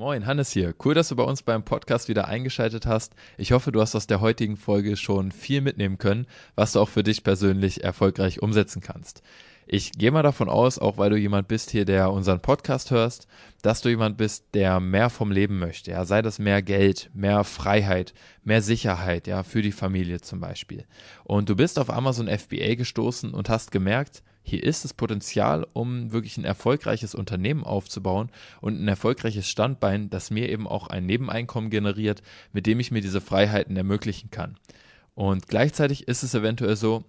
Moin, Hannes hier. Cool, dass du bei uns beim Podcast wieder eingeschaltet hast. Ich hoffe, du hast aus der heutigen Folge schon viel mitnehmen können, was du auch für dich persönlich erfolgreich umsetzen kannst. Ich gehe mal davon aus, auch weil du jemand bist hier, der unseren Podcast hörst, dass du jemand bist, der mehr vom Leben möchte. Ja, sei das mehr Geld, mehr Freiheit, mehr Sicherheit, ja, für die Familie zum Beispiel. Und du bist auf Amazon FBA gestoßen und hast gemerkt, hier ist das Potenzial, um wirklich ein erfolgreiches Unternehmen aufzubauen und ein erfolgreiches Standbein, das mir eben auch ein Nebeneinkommen generiert, mit dem ich mir diese Freiheiten ermöglichen kann. Und gleichzeitig ist es eventuell so,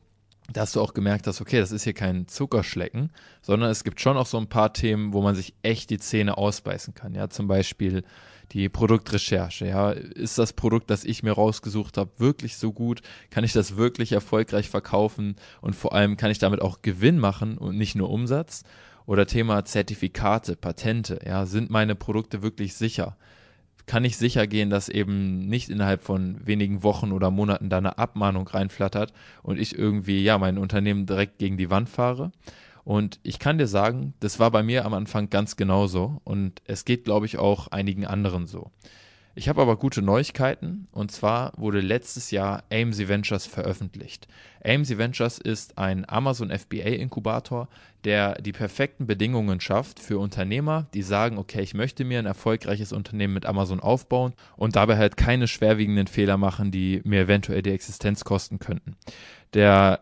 dass du auch gemerkt hast, okay, das ist hier kein Zuckerschlecken, sondern es gibt schon auch so ein paar Themen, wo man sich echt die Zähne ausbeißen kann. Ja, zum Beispiel die Produktrecherche. Ja, ist das Produkt, das ich mir rausgesucht habe, wirklich so gut? Kann ich das wirklich erfolgreich verkaufen? Und vor allem kann ich damit auch Gewinn machen und nicht nur Umsatz? Oder Thema Zertifikate, Patente. Ja, sind meine Produkte wirklich sicher? kann ich sicher gehen, dass eben nicht innerhalb von wenigen Wochen oder Monaten da eine Abmahnung reinflattert und ich irgendwie, ja, mein Unternehmen direkt gegen die Wand fahre. Und ich kann dir sagen, das war bei mir am Anfang ganz genauso und es geht, glaube ich, auch einigen anderen so. Ich habe aber gute Neuigkeiten und zwar wurde letztes Jahr AMC Ventures veröffentlicht. AMC Ventures ist ein Amazon FBA Inkubator, der die perfekten Bedingungen schafft für Unternehmer, die sagen, okay, ich möchte mir ein erfolgreiches Unternehmen mit Amazon aufbauen und dabei halt keine schwerwiegenden Fehler machen, die mir eventuell die Existenz kosten könnten. Der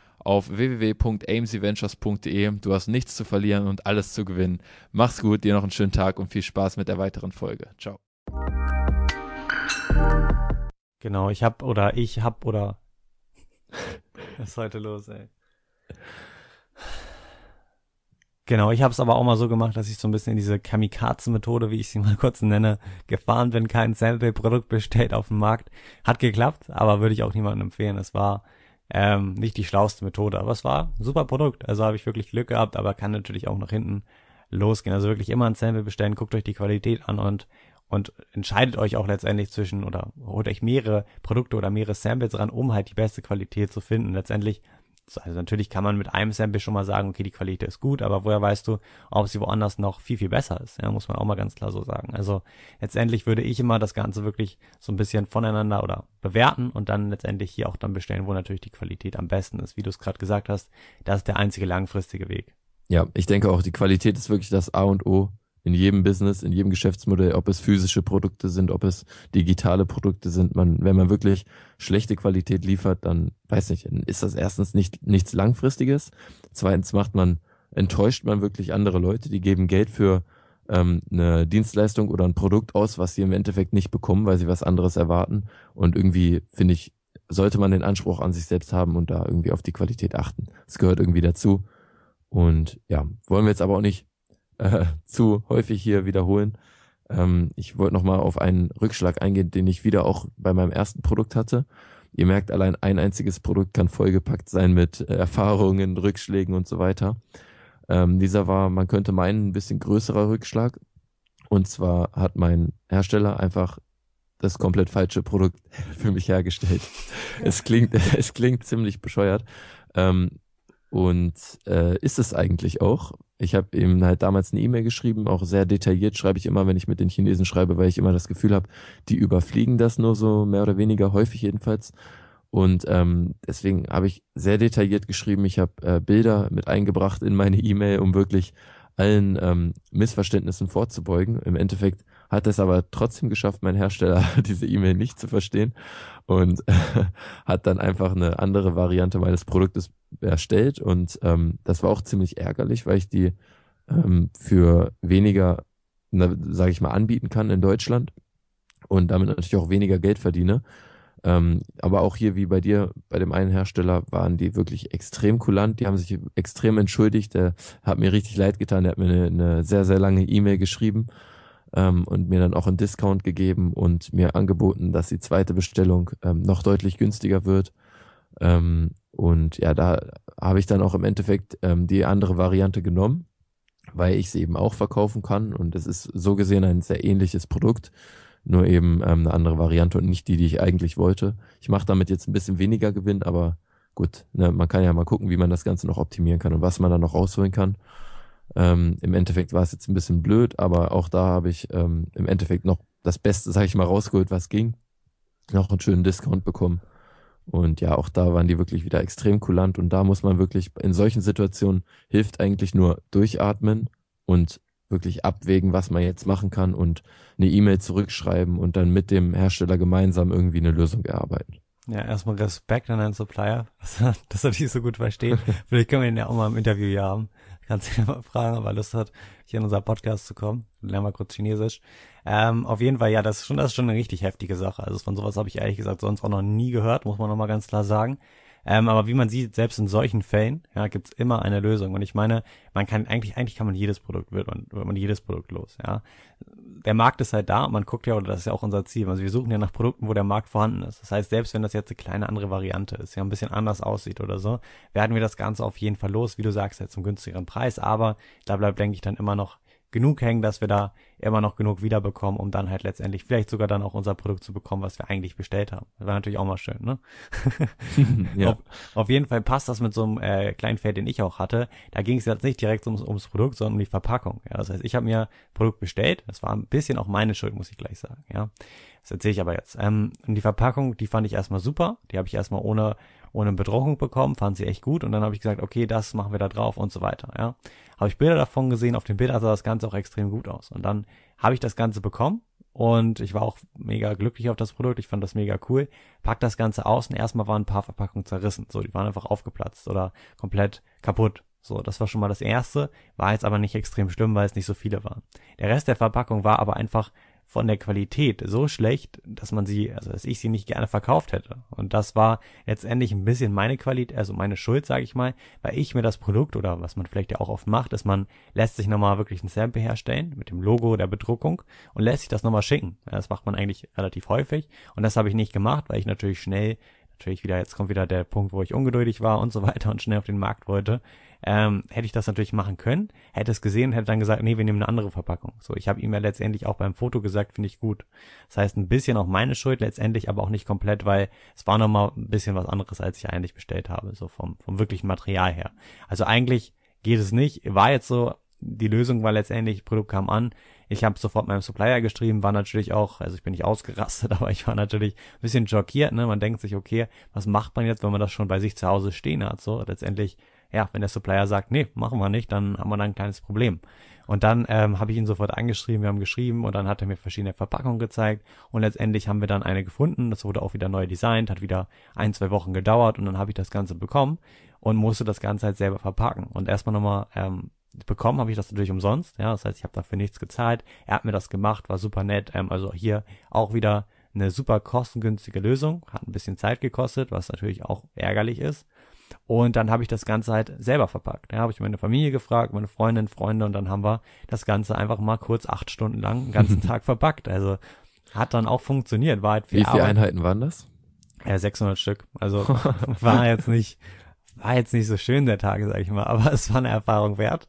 auf www.amcventures.de. Du hast nichts zu verlieren und alles zu gewinnen. Mach's gut, dir noch einen schönen Tag und viel Spaß mit der weiteren Folge. Ciao. Genau, ich hab oder ich hab oder <laughs> was ist heute los, ey? Genau, ich habe es aber auch mal so gemacht, dass ich so ein bisschen in diese Kamikaze-Methode, wie ich sie mal kurz nenne, gefahren bin, kein Sample-Produkt bestellt auf dem Markt. Hat geklappt, aber würde ich auch niemandem empfehlen. Es war ähm, nicht die schlauste Methode, aber es war ein super Produkt. Also habe ich wirklich Glück gehabt, aber kann natürlich auch nach hinten losgehen. Also wirklich immer ein Sample bestellen, guckt euch die Qualität an und und entscheidet euch auch letztendlich zwischen oder holt euch mehrere Produkte oder mehrere Samples ran, um halt die beste Qualität zu finden. Letztendlich also natürlich kann man mit einem Sample schon mal sagen, okay, die Qualität ist gut, aber woher weißt du, ob sie woanders noch viel, viel besser ist? Ja, muss man auch mal ganz klar so sagen. Also letztendlich würde ich immer das Ganze wirklich so ein bisschen voneinander oder bewerten und dann letztendlich hier auch dann bestellen, wo natürlich die Qualität am besten ist. Wie du es gerade gesagt hast, das ist der einzige langfristige Weg. Ja, ich denke auch, die Qualität ist wirklich das A und O in jedem Business, in jedem Geschäftsmodell, ob es physische Produkte sind, ob es digitale Produkte sind. Man, wenn man wirklich schlechte Qualität liefert, dann weiß nicht, ist das erstens nicht nichts langfristiges. Zweitens macht man enttäuscht man wirklich andere Leute, die geben Geld für ähm, eine Dienstleistung oder ein Produkt aus, was sie im Endeffekt nicht bekommen, weil sie was anderes erwarten. Und irgendwie finde ich, sollte man den Anspruch an sich selbst haben und da irgendwie auf die Qualität achten. Das gehört irgendwie dazu. Und ja, wollen wir jetzt aber auch nicht äh, <laughs> zu häufig hier wiederholen. Ähm, ich wollte nochmal auf einen Rückschlag eingehen, den ich wieder auch bei meinem ersten Produkt hatte. Ihr merkt, allein ein einziges Produkt kann vollgepackt sein mit äh, Erfahrungen, Rückschlägen und so weiter. Ähm, dieser war, man könnte meinen, ein bisschen größerer Rückschlag. Und zwar hat mein Hersteller einfach das komplett falsche Produkt <laughs> für mich hergestellt. <laughs> es klingt, es klingt ziemlich bescheuert. Ähm, und äh, ist es eigentlich auch. Ich habe ihm halt damals eine E-Mail geschrieben, auch sehr detailliert schreibe ich immer, wenn ich mit den Chinesen schreibe, weil ich immer das Gefühl habe, die überfliegen das nur so mehr oder weniger häufig jedenfalls. Und ähm, deswegen habe ich sehr detailliert geschrieben. Ich habe äh, Bilder mit eingebracht in meine E-Mail, um wirklich allen ähm, Missverständnissen vorzubeugen. Im Endeffekt hat es aber trotzdem geschafft, mein Hersteller <laughs> diese E-Mail nicht zu verstehen und äh, hat dann einfach eine andere Variante meines Produktes erstellt. Und ähm, das war auch ziemlich ärgerlich, weil ich die ähm, für weniger, sage ich mal, anbieten kann in Deutschland und damit natürlich auch weniger Geld verdiene. Ähm, aber auch hier wie bei dir, bei dem einen Hersteller, waren die wirklich extrem kulant. Die haben sich extrem entschuldigt. Der hat mir richtig leid getan. Der hat mir eine, eine sehr, sehr lange E-Mail geschrieben ähm, und mir dann auch einen Discount gegeben und mir angeboten, dass die zweite Bestellung ähm, noch deutlich günstiger wird. Ähm, und ja, da habe ich dann auch im Endeffekt ähm, die andere Variante genommen, weil ich sie eben auch verkaufen kann. Und es ist so gesehen ein sehr ähnliches Produkt nur eben ähm, eine andere Variante und nicht die, die ich eigentlich wollte. Ich mache damit jetzt ein bisschen weniger Gewinn, aber gut, ne, man kann ja mal gucken, wie man das Ganze noch optimieren kann und was man da noch rausholen kann. Ähm, Im Endeffekt war es jetzt ein bisschen blöd, aber auch da habe ich ähm, im Endeffekt noch das Beste, sage ich mal, rausgeholt, was ging. Noch einen schönen Discount bekommen. Und ja, auch da waren die wirklich wieder extrem kulant und da muss man wirklich in solchen Situationen hilft eigentlich nur durchatmen und wirklich abwägen, was man jetzt machen kann und eine E-Mail zurückschreiben und dann mit dem Hersteller gemeinsam irgendwie eine Lösung erarbeiten. Ja, erstmal Respekt an deinen Supplier, <laughs> dass er dich so gut versteht. Vielleicht können wir ihn ja auch mal im Interview hier haben. Kannst ihn mal fragen, ob er Lust hat, hier in unser Podcast zu kommen. Lernen wir kurz Chinesisch. Ähm, auf jeden Fall, ja, das ist schon, das ist schon eine richtig heftige Sache. Also von sowas habe ich ehrlich gesagt sonst auch noch nie gehört, muss man nochmal ganz klar sagen. Ähm, aber wie man sieht, selbst in solchen Fällen, ja, gibt's immer eine Lösung. Und ich meine, man kann eigentlich, eigentlich kann man jedes Produkt, wird man, wird man jedes Produkt los, ja. Der Markt ist halt da und man guckt ja, oder das ist ja auch unser Ziel. Also wir suchen ja nach Produkten, wo der Markt vorhanden ist. Das heißt, selbst wenn das jetzt eine kleine andere Variante ist, ja, ein bisschen anders aussieht oder so, werden wir das Ganze auf jeden Fall los, wie du sagst, jetzt zum günstigeren Preis. Aber da bleibt, denke ich, dann immer noch genug hängen, dass wir da immer noch genug wiederbekommen, um dann halt letztendlich vielleicht sogar dann auch unser Produkt zu bekommen, was wir eigentlich bestellt haben. Das war natürlich auch mal schön, ne? <laughs> ja. auf, auf, jeden Fall passt das mit so einem äh, kleinen Feld, den ich auch hatte. Da ging es jetzt nicht direkt ums, ums Produkt, sondern um die Verpackung. Ja, das heißt, ich habe mir Produkt bestellt. Das war ein bisschen auch meine Schuld, muss ich gleich sagen. Ja, das erzähle ich aber jetzt. Ähm, und die Verpackung, die fand ich erstmal super. Die habe ich erstmal ohne ohne Bedrohung bekommen, fand sie echt gut und dann habe ich gesagt, okay, das machen wir da drauf und so weiter, ja. Habe ich Bilder davon gesehen, auf den Bildern sah das Ganze auch extrem gut aus. Und dann habe ich das Ganze bekommen. Und ich war auch mega glücklich auf das Produkt, ich fand das mega cool, pack das Ganze aus und erstmal waren ein paar Verpackungen zerrissen, so, die waren einfach aufgeplatzt oder komplett kaputt, so, das war schon mal das erste, war jetzt aber nicht extrem schlimm, weil es nicht so viele waren. Der Rest der Verpackung war aber einfach von der Qualität so schlecht, dass man sie, also dass ich sie nicht gerne verkauft hätte. Und das war letztendlich ein bisschen meine Qualität, also meine Schuld, sage ich mal, weil ich mir das Produkt oder was man vielleicht ja auch oft macht, ist man lässt sich nochmal wirklich ein Sample herstellen mit dem Logo der Bedruckung und lässt sich das nochmal schicken. Das macht man eigentlich relativ häufig und das habe ich nicht gemacht, weil ich natürlich schnell natürlich wieder, jetzt kommt wieder der Punkt, wo ich ungeduldig war und so weiter und schnell auf den Markt wollte, ähm, hätte ich das natürlich machen können, hätte es gesehen hätte dann gesagt, nee, wir nehmen eine andere Verpackung. So, ich habe ihm ja letztendlich auch beim Foto gesagt, finde ich gut. Das heißt, ein bisschen auch meine Schuld letztendlich, aber auch nicht komplett, weil es war nochmal ein bisschen was anderes, als ich eigentlich bestellt habe, so vom, vom wirklichen Material her. Also eigentlich geht es nicht, war jetzt so, die Lösung war letztendlich, Produkt kam an, ich habe sofort meinem Supplier geschrieben, war natürlich auch, also ich bin nicht ausgerastet, <laughs> aber ich war natürlich ein bisschen schockiert. Ne? Man denkt sich, okay, was macht man jetzt, wenn man das schon bei sich zu Hause stehen hat? So letztendlich ja, wenn der Supplier sagt, nee, machen wir nicht, dann haben wir dann ein kleines Problem. Und dann ähm, habe ich ihn sofort angeschrieben, wir haben geschrieben und dann hat er mir verschiedene Verpackungen gezeigt und letztendlich haben wir dann eine gefunden. Das wurde auch wieder neu designt, hat wieder ein, zwei Wochen gedauert und dann habe ich das Ganze bekommen und musste das Ganze halt selber verpacken. Und erstmal nochmal ähm, bekommen habe ich das natürlich umsonst, ja, das heißt, ich habe dafür nichts gezahlt. Er hat mir das gemacht, war super nett. Ähm, also hier auch wieder eine super kostengünstige Lösung, hat ein bisschen Zeit gekostet, was natürlich auch ärgerlich ist. Und dann habe ich das Ganze halt selber verpackt. Ja, habe ich meine Familie gefragt, meine Freundin, Freunde und dann haben wir das Ganze einfach mal kurz acht Stunden lang den ganzen <laughs> Tag verpackt. Also hat dann auch funktioniert. War halt viel Wie viele Arbeit. Einheiten waren das? Ja, 600 Stück. Also <laughs> war jetzt nicht war jetzt nicht so schön der Tag, sag ich mal, <laughs> aber es war eine Erfahrung wert.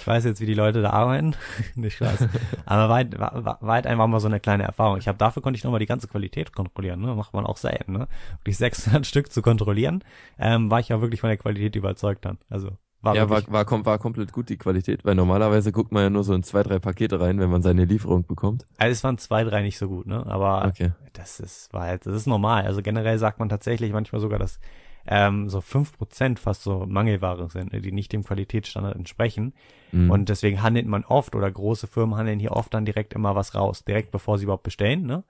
Ich weiß jetzt, wie die Leute da arbeiten. <laughs> nicht Spaß. <laughs> Aber war, halt, war, war halt einfach mal so eine kleine Erfahrung. Ich habe dafür konnte ich nochmal die ganze Qualität kontrollieren, ne? Macht man auch selten, ne? Wirklich 600 Stück zu kontrollieren, ähm, war ich ja wirklich von der Qualität überzeugt dann. Also war ja, war, war, war, war komplett gut die Qualität, weil normalerweise guckt man ja nur so in zwei, drei Pakete rein, wenn man seine Lieferung bekommt. Also es waren zwei, drei nicht so gut, ne? Aber okay. das ist, war halt, das ist normal. Also generell sagt man tatsächlich manchmal sogar, dass ähm, so fünf Prozent fast so Mangelware sind, ne, die nicht dem Qualitätsstandard entsprechen. Mhm. Und deswegen handelt man oft oder große Firmen handeln hier oft dann direkt immer was raus, direkt bevor sie überhaupt bestellen. Ne?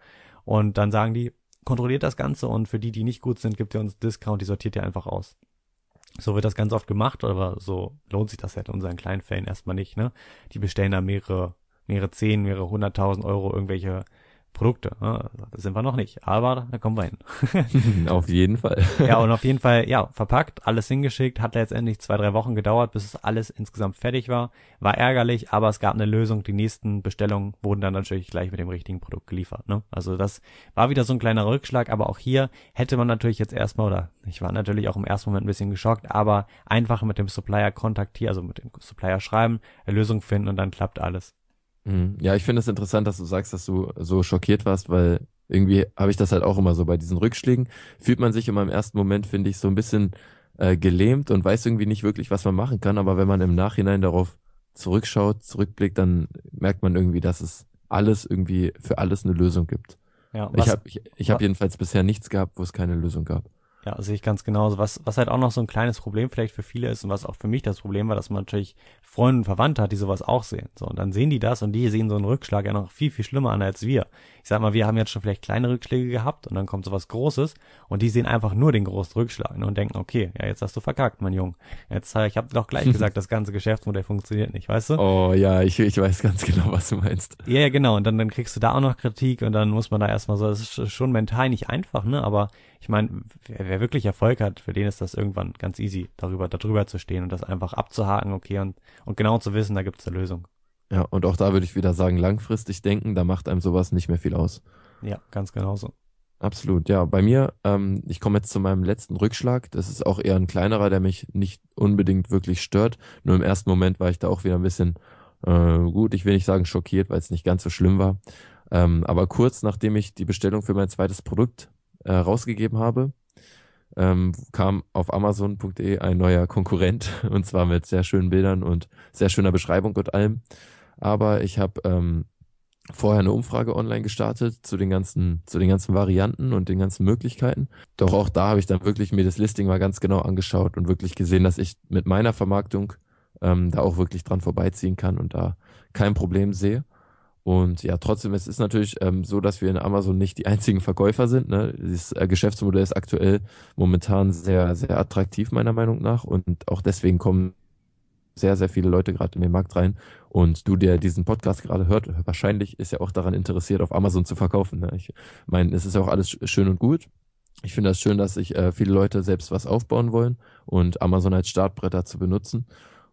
Und dann sagen die, kontrolliert das Ganze und für die, die nicht gut sind, gibt ihr uns Discount, die sortiert ihr einfach aus. So wird das ganz oft gemacht, aber so lohnt sich das halt in unseren kleinen Fällen erstmal nicht. Ne? Die bestellen da mehrere, mehrere zehn, mehrere hunderttausend Euro irgendwelche Produkte. Ne? Das sind wir noch nicht, aber da kommen wir hin. <laughs> auf jeden Fall. <laughs> ja, und auf jeden Fall, ja, verpackt, alles hingeschickt, hat letztendlich zwei, drei Wochen gedauert, bis es alles insgesamt fertig war. War ärgerlich, aber es gab eine Lösung. Die nächsten Bestellungen wurden dann natürlich gleich mit dem richtigen Produkt geliefert. Ne? Also das war wieder so ein kleiner Rückschlag, aber auch hier hätte man natürlich jetzt erstmal, oder ich war natürlich auch im ersten Moment ein bisschen geschockt, aber einfach mit dem Supplier kontaktieren, also mit dem Supplier schreiben, eine Lösung finden und dann klappt alles. Mhm. Ja, ich finde es interessant, dass du sagst, dass du so schockiert warst, weil irgendwie habe ich das halt auch immer so bei diesen Rückschlägen. Fühlt man sich immer im ersten Moment, finde ich, so ein bisschen äh, gelähmt und weiß irgendwie nicht wirklich, was man machen kann. Aber wenn man im Nachhinein darauf zurückschaut, zurückblickt, dann merkt man irgendwie, dass es alles irgendwie für alles eine Lösung gibt. Ja, was, ich habe ich, ich hab jedenfalls bisher nichts gehabt, wo es keine Lösung gab. Ja, sehe ich ganz genauso. Was, was halt auch noch so ein kleines Problem vielleicht für viele ist und was auch für mich das Problem war, dass man natürlich Freunde und Verwandte hat, die sowas auch sehen. So, und dann sehen die das und die sehen so einen Rückschlag ja noch viel, viel schlimmer an als wir. Ich sag mal, wir haben jetzt schon vielleicht kleine Rückschläge gehabt und dann kommt sowas Großes und die sehen einfach nur den großen Rückschlag ne, und denken, okay, ja, jetzt hast du verkackt, mein Junge. Jetzt, äh, ich habe doch gleich <laughs> gesagt, das ganze Geschäftsmodell funktioniert nicht, weißt du? Oh ja, ich, ich weiß ganz genau, was du meinst. Ja, ja, genau. Und dann, dann kriegst du da auch noch Kritik und dann muss man da erstmal so, das ist schon mental nicht einfach, ne? Aber ich meine, wer, wer wirklich Erfolg hat, für den ist das irgendwann ganz easy, darüber, darüber zu stehen und das einfach abzuhaken, okay, und, und genau zu wissen, da gibt's eine Lösung. Ja, und auch da würde ich wieder sagen, langfristig denken, da macht einem sowas nicht mehr viel aus. Ja, ganz genauso. Absolut, ja. Bei mir, ähm, ich komme jetzt zu meinem letzten Rückschlag. Das ist auch eher ein kleinerer, der mich nicht unbedingt wirklich stört. Nur im ersten Moment war ich da auch wieder ein bisschen, äh, gut, ich will nicht sagen schockiert, weil es nicht ganz so schlimm war. Ähm, aber kurz nachdem ich die Bestellung für mein zweites Produkt äh, rausgegeben habe, ähm, kam auf Amazon.de ein neuer Konkurrent <laughs> und zwar mit sehr schönen Bildern und sehr schöner Beschreibung und allem. Aber ich habe ähm, vorher eine Umfrage online gestartet zu den ganzen zu den ganzen Varianten und den ganzen Möglichkeiten. Doch auch da habe ich dann wirklich mir das Listing mal ganz genau angeschaut und wirklich gesehen, dass ich mit meiner Vermarktung ähm, da auch wirklich dran vorbeiziehen kann und da kein Problem sehe. Und ja, trotzdem, es ist natürlich ähm, so, dass wir in Amazon nicht die einzigen Verkäufer sind. Ne? Dieses äh, Geschäftsmodell ist aktuell momentan sehr, sehr attraktiv, meiner Meinung nach. Und auch deswegen kommen sehr, sehr viele Leute gerade in den Markt rein. Und du, der diesen Podcast gerade hört, wahrscheinlich ist ja auch daran interessiert, auf Amazon zu verkaufen. Ne? Ich meine, es ist ja auch alles schön und gut. Ich finde das schön, dass sich äh, viele Leute selbst was aufbauen wollen und Amazon als Startbretter zu benutzen.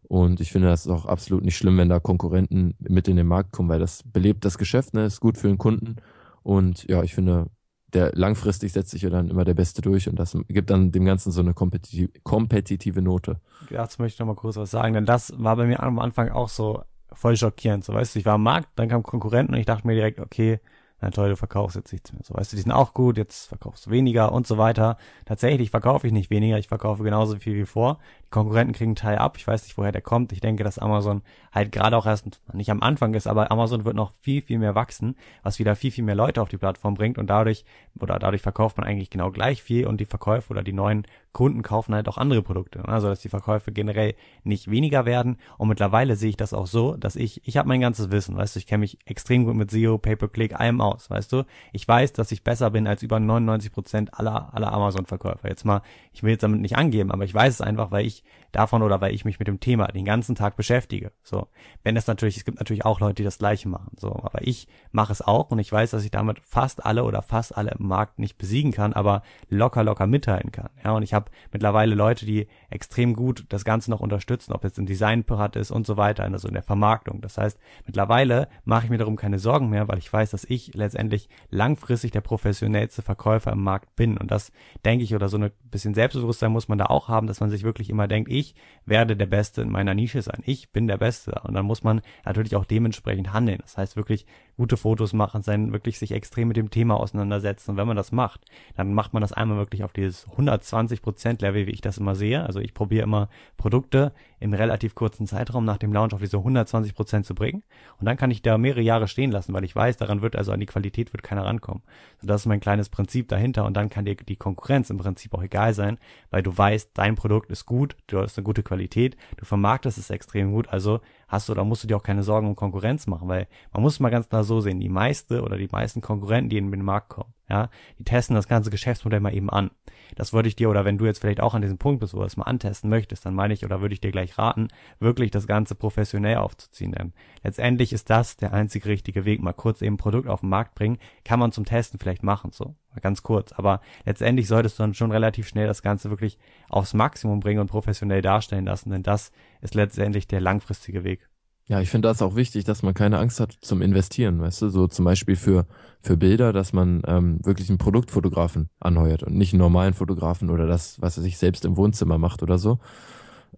Und ich finde das ist auch absolut nicht schlimm, wenn da Konkurrenten mit in den Markt kommen, weil das belebt das Geschäft, ne, ist gut für den Kunden. Und ja, ich finde, der langfristig setzt sich ja dann immer der Beste durch und das gibt dann dem Ganzen so eine kompetitive, kompetitive Note. Dazu möchte ich noch mal kurz was sagen, denn das war bei mir am Anfang auch so voll schockierend. So, weißt du, ich war am Markt, dann kam Konkurrenten und ich dachte mir direkt, okay, na toll, du verkaufst jetzt nichts mehr. So, weißt du, die sind auch gut, jetzt verkaufst du weniger und so weiter. Tatsächlich verkaufe ich nicht weniger, ich verkaufe genauso viel wie vor. Konkurrenten kriegen ab. Ich weiß nicht, woher der kommt. Ich denke, dass Amazon halt gerade auch erst nicht am Anfang ist, aber Amazon wird noch viel, viel mehr wachsen, was wieder viel, viel mehr Leute auf die Plattform bringt und dadurch, oder dadurch verkauft man eigentlich genau gleich viel und die Verkäufe oder die neuen Kunden kaufen halt auch andere Produkte. Also, dass die Verkäufe generell nicht weniger werden. Und mittlerweile sehe ich das auch so, dass ich, ich habe mein ganzes Wissen, weißt du, ich kenne mich extrem gut mit SEO, Pay-per-Click, allem aus, weißt du. Ich weiß, dass ich besser bin als über 99 Prozent aller, aller Amazon-Verkäufer. Jetzt mal, ich will jetzt damit nicht angeben, aber ich weiß es einfach, weil ich davon oder weil ich mich mit dem Thema den ganzen Tag beschäftige. So, wenn es natürlich, es gibt natürlich auch Leute, die das Gleiche machen. So, aber ich mache es auch und ich weiß, dass ich damit fast alle oder fast alle im Markt nicht besiegen kann, aber locker, locker mitteilen kann. Ja, und ich habe mittlerweile Leute, die extrem gut das Ganze noch unterstützen, ob jetzt im Designpart ist und so weiter, also in der Vermarktung. Das heißt, mittlerweile mache ich mir darum keine Sorgen mehr, weil ich weiß, dass ich letztendlich langfristig der professionellste Verkäufer im Markt bin. Und das denke ich, oder so ein bisschen Selbstbewusstsein muss man da auch haben, dass man sich wirklich immer denkt, ich werde der Beste in meiner Nische sein. Ich bin der Beste. Und dann muss man natürlich auch dementsprechend handeln. Das heißt wirklich gute Fotos machen, sein, wirklich sich extrem mit dem Thema auseinandersetzen. Und wenn man das macht, dann macht man das einmal wirklich auf dieses 120 Prozent Level, wie ich das immer sehe. Also ich probiere immer Produkte im relativ kurzen Zeitraum nach dem Launch auf diese 120 Prozent zu bringen. Und dann kann ich da mehrere Jahre stehen lassen, weil ich weiß, daran wird also an die Qualität wird keiner rankommen. So, das ist mein kleines Prinzip dahinter. Und dann kann dir die Konkurrenz im Prinzip auch egal sein, weil du weißt, dein Produkt ist gut, du hast eine gute Qualität, du vermarktest es extrem gut. Also hast du oder musst du dir auch keine Sorgen um Konkurrenz machen, weil man muss mal ganz klar so sehen, die meiste oder die meisten Konkurrenten, die in den Markt kommen, ja, die testen das ganze Geschäftsmodell mal eben an. Das würde ich dir, oder wenn du jetzt vielleicht auch an diesem Punkt bist, wo du es mal antesten möchtest, dann meine ich, oder würde ich dir gleich raten, wirklich das Ganze professionell aufzuziehen. Denn letztendlich ist das der einzige richtige Weg. Mal kurz eben ein Produkt auf den Markt bringen, kann man zum Testen vielleicht machen, so. Ganz kurz. Aber letztendlich solltest du dann schon relativ schnell das Ganze wirklich aufs Maximum bringen und professionell darstellen lassen, denn das ist letztendlich der langfristige Weg. Ja, ich finde das auch wichtig, dass man keine Angst hat zum Investieren, weißt du, so zum Beispiel für, für Bilder, dass man ähm, wirklich einen Produktfotografen anheuert und nicht einen normalen Fotografen oder das, was er sich selbst im Wohnzimmer macht oder so.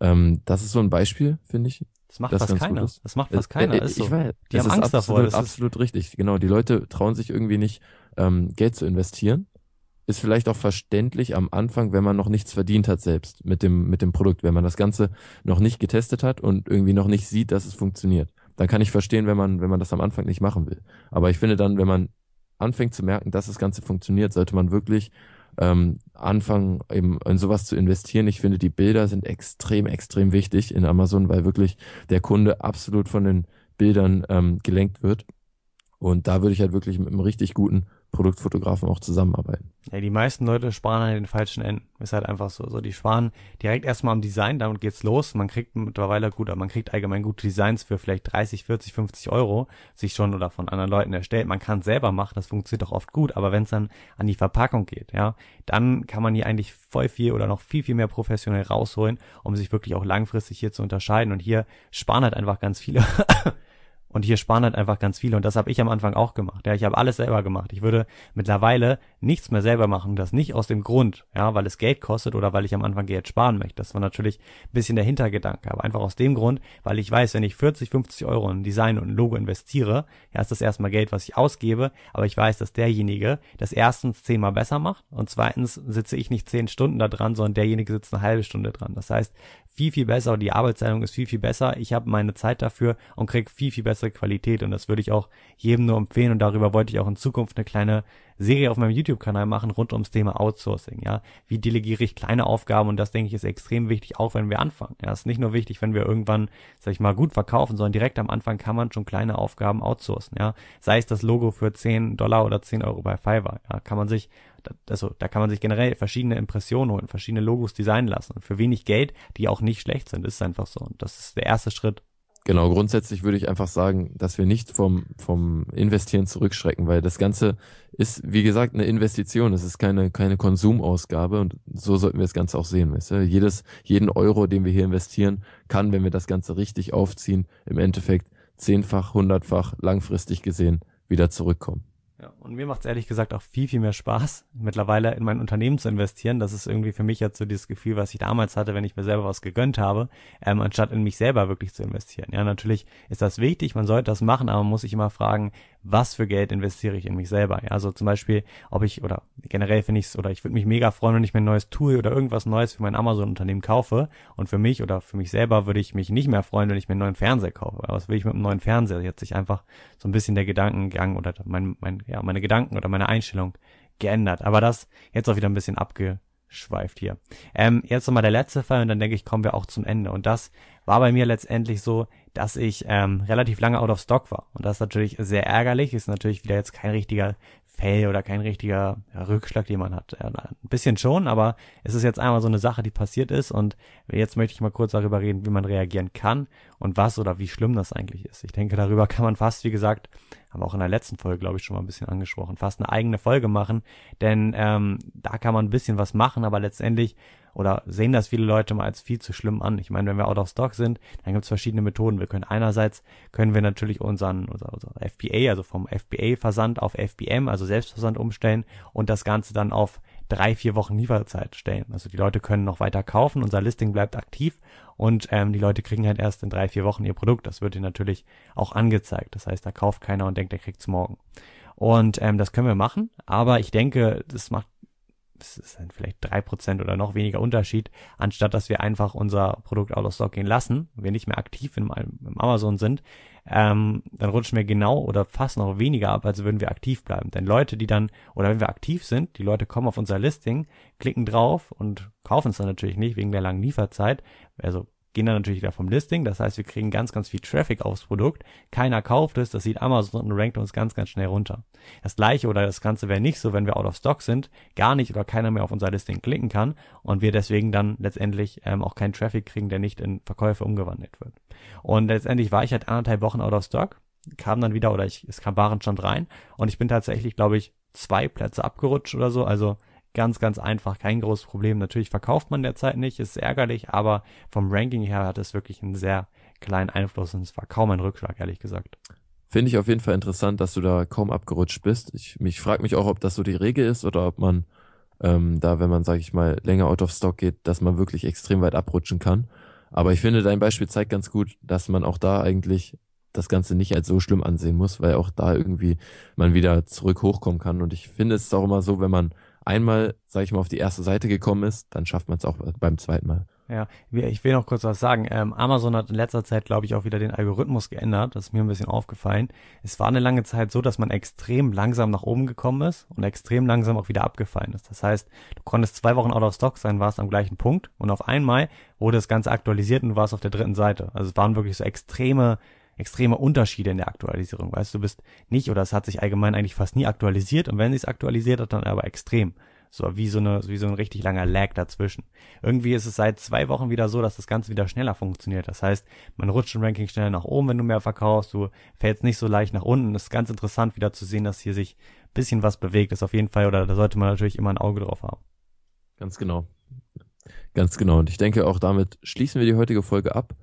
Ähm, das ist so ein Beispiel, finde ich. Das macht das fast keiner. Das macht fast keiner. Äh, ist so. Ich weiß, Die haben Angst absolut, davor. Das ist- absolut richtig. Genau, die Leute trauen sich irgendwie nicht, ähm, Geld zu investieren. Ist vielleicht auch verständlich am Anfang, wenn man noch nichts verdient hat selbst mit dem, mit dem Produkt, wenn man das Ganze noch nicht getestet hat und irgendwie noch nicht sieht, dass es funktioniert. Dann kann ich verstehen, wenn man, wenn man das am Anfang nicht machen will. Aber ich finde dann, wenn man anfängt zu merken, dass das Ganze funktioniert, sollte man wirklich ähm, anfangen, eben in sowas zu investieren. Ich finde, die Bilder sind extrem, extrem wichtig in Amazon, weil wirklich der Kunde absolut von den Bildern ähm, gelenkt wird. Und da würde ich halt wirklich mit einem richtig guten Produktfotografen auch zusammenarbeiten. Ja, die meisten Leute sparen an den falschen Enden. Ist halt einfach so. So, die sparen direkt erstmal am Design, damit geht's los. Man kriegt mittlerweile gut, aber man kriegt allgemein gute Designs für vielleicht 30, 40, 50 Euro, sich schon oder von anderen Leuten erstellt. Man kann selber machen, das funktioniert auch oft gut, aber wenn es dann an die Verpackung geht, ja, dann kann man hier eigentlich voll viel oder noch viel, viel mehr professionell rausholen, um sich wirklich auch langfristig hier zu unterscheiden. Und hier sparen halt einfach ganz viele. <laughs> Und hier sparen halt einfach ganz viele. Und das habe ich am Anfang auch gemacht. Ja, ich habe alles selber gemacht. Ich würde mittlerweile nichts mehr selber machen. Das nicht aus dem Grund, ja, weil es Geld kostet oder weil ich am Anfang Geld sparen möchte. Das war natürlich ein bisschen der Hintergedanke. Aber einfach aus dem Grund, weil ich weiß, wenn ich 40, 50 Euro in Design und ein Logo investiere, ja, ist das erstmal Geld, was ich ausgebe. Aber ich weiß, dass derjenige das erstens zehnmal besser macht und zweitens sitze ich nicht zehn Stunden da dran, sondern derjenige sitzt eine halbe Stunde dran. Das heißt, viel, viel besser. Die Arbeitsteilung ist viel, viel besser. Ich habe meine Zeit dafür und krieg viel, viel bessere Qualität. Und das würde ich auch jedem nur empfehlen. Und darüber wollte ich auch in Zukunft eine kleine Serie auf meinem YouTube-Kanal machen rund ums Thema Outsourcing. Ja, wie delegiere ich kleine Aufgaben? Und das denke ich ist extrem wichtig, auch wenn wir anfangen. Ja, ist nicht nur wichtig, wenn wir irgendwann, sag ich mal, gut verkaufen, sondern direkt am Anfang kann man schon kleine Aufgaben outsourcen. Ja, sei es das Logo für 10 Dollar oder 10 Euro bei Fiverr. Ja, kann man sich also da kann man sich generell verschiedene Impressionen holen, verschiedene Logos designen lassen und für wenig Geld, die auch nicht schlecht sind, ist einfach so. Und das ist der erste Schritt. Genau, grundsätzlich würde ich einfach sagen, dass wir nicht vom, vom Investieren zurückschrecken, weil das Ganze ist, wie gesagt, eine Investition. Es ist keine, keine Konsumausgabe und so sollten wir das Ganze auch sehen. Weißt du? Jedes, jeden Euro, den wir hier investieren, kann, wenn wir das Ganze richtig aufziehen, im Endeffekt zehnfach, hundertfach langfristig gesehen wieder zurückkommen. Ja, und mir macht es ehrlich gesagt auch viel, viel mehr Spaß, mittlerweile in mein Unternehmen zu investieren. Das ist irgendwie für mich jetzt so dieses Gefühl, was ich damals hatte, wenn ich mir selber was gegönnt habe, ähm, anstatt in mich selber wirklich zu investieren. Ja, natürlich ist das wichtig, man sollte das machen, aber man muss sich immer fragen, was für Geld investiere ich in mich selber. Ja, also zum Beispiel, ob ich, oder generell finde ich es, oder ich würde mich mega freuen, wenn ich mir ein neues Tool oder irgendwas Neues für mein Amazon-Unternehmen kaufe. Und für mich oder für mich selber würde ich mich nicht mehr freuen, wenn ich mir einen neuen Fernseher kaufe. Aber was will ich mit einem neuen Fernseher? Jetzt sich einfach so ein bisschen der Gedankengang oder mein, mein, ja, meine Gedanken oder meine Einstellung geändert. Aber das jetzt auch wieder ein bisschen abgeschweift hier. Ähm, jetzt nochmal der letzte Fall und dann denke ich, kommen wir auch zum Ende. Und das war bei mir letztendlich so, dass ich ähm, relativ lange out of stock war. Und das ist natürlich sehr ärgerlich, ist natürlich wieder jetzt kein richtiger Fail oder kein richtiger Rückschlag, den man hat. Ja, ein bisschen schon, aber es ist jetzt einmal so eine Sache, die passiert ist und jetzt möchte ich mal kurz darüber reden, wie man reagieren kann und was oder wie schlimm das eigentlich ist. Ich denke, darüber kann man fast, wie gesagt, haben wir auch in der letzten Folge, glaube ich, schon mal ein bisschen angesprochen, fast eine eigene Folge machen, denn ähm, da kann man ein bisschen was machen, aber letztendlich oder sehen das viele Leute mal als viel zu schlimm an. Ich meine, wenn wir out of stock sind, dann gibt es verschiedene Methoden. Wir können einerseits, können wir natürlich unseren, unser, unser FBA, also vom FBA-Versand auf FBM, also Selbstversand umstellen und das Ganze dann auf drei, vier Wochen Lieferzeit stellen. Also die Leute können noch weiter kaufen, unser Listing bleibt aktiv und ähm, die Leute kriegen halt erst in drei, vier Wochen ihr Produkt. Das wird ihnen natürlich auch angezeigt. Das heißt, da kauft keiner und denkt, er kriegt's morgen. Und ähm, das können wir machen, aber ich denke, das macht es ist dann vielleicht drei Prozent oder noch weniger Unterschied, anstatt dass wir einfach unser Produkt out of stock gehen lassen, wir nicht mehr aktiv im, im Amazon sind, ähm, dann rutschen wir genau oder fast noch weniger ab, als würden wir aktiv bleiben. Denn Leute, die dann, oder wenn wir aktiv sind, die Leute kommen auf unser Listing, klicken drauf und kaufen es dann natürlich nicht wegen der langen Lieferzeit, also gehen dann natürlich wieder vom Listing. Das heißt, wir kriegen ganz, ganz viel Traffic aufs Produkt. Keiner kauft es, das sieht Amazon und rankt uns ganz, ganz schnell runter. Das gleiche oder das Ganze wäre nicht so, wenn wir out of stock sind, gar nicht oder keiner mehr auf unser Listing klicken kann und wir deswegen dann letztendlich ähm, auch keinen Traffic kriegen, der nicht in Verkäufe umgewandelt wird. Und letztendlich war ich halt anderthalb Wochen out of stock, kam dann wieder oder ich, es kam Warenstand rein und ich bin tatsächlich, glaube ich, zwei Plätze abgerutscht oder so. Also Ganz, ganz einfach, kein großes Problem. Natürlich verkauft man derzeit nicht, ist ärgerlich, aber vom Ranking her hat es wirklich einen sehr kleinen Einfluss und es war kaum ein Rückschlag, ehrlich gesagt. Finde ich auf jeden Fall interessant, dass du da kaum abgerutscht bist. Ich mich frage mich auch, ob das so die Regel ist oder ob man ähm, da, wenn man, sage ich mal, länger out of stock geht, dass man wirklich extrem weit abrutschen kann. Aber ich finde, dein Beispiel zeigt ganz gut, dass man auch da eigentlich das Ganze nicht als so schlimm ansehen muss, weil auch da irgendwie man wieder zurück hochkommen kann. Und ich finde es auch immer so, wenn man einmal, sag ich mal, auf die erste Seite gekommen ist, dann schafft man es auch beim zweiten Mal. Ja, ich will noch kurz was sagen. Ähm, Amazon hat in letzter Zeit, glaube ich, auch wieder den Algorithmus geändert. Das ist mir ein bisschen aufgefallen. Es war eine lange Zeit so, dass man extrem langsam nach oben gekommen ist und extrem langsam auch wieder abgefallen ist. Das heißt, du konntest zwei Wochen out of stock sein, warst am gleichen Punkt und auf einmal wurde das Ganze aktualisiert und du warst auf der dritten Seite. Also es waren wirklich so extreme extreme Unterschiede in der Aktualisierung. Weißt du, bist nicht oder es hat sich allgemein eigentlich fast nie aktualisiert und wenn es aktualisiert hat, dann aber extrem. So wie so eine, wie so ein richtig langer Lag dazwischen. Irgendwie ist es seit zwei Wochen wieder so, dass das Ganze wieder schneller funktioniert. Das heißt, man rutscht im Ranking schneller nach oben, wenn du mehr verkaufst, du fällst nicht so leicht nach unten. Das ist ganz interessant wieder zu sehen, dass hier sich bisschen was bewegt. Das ist auf jeden Fall, oder da sollte man natürlich immer ein Auge drauf haben. Ganz genau. Ganz genau. Und ich denke, auch damit schließen wir die heutige Folge ab.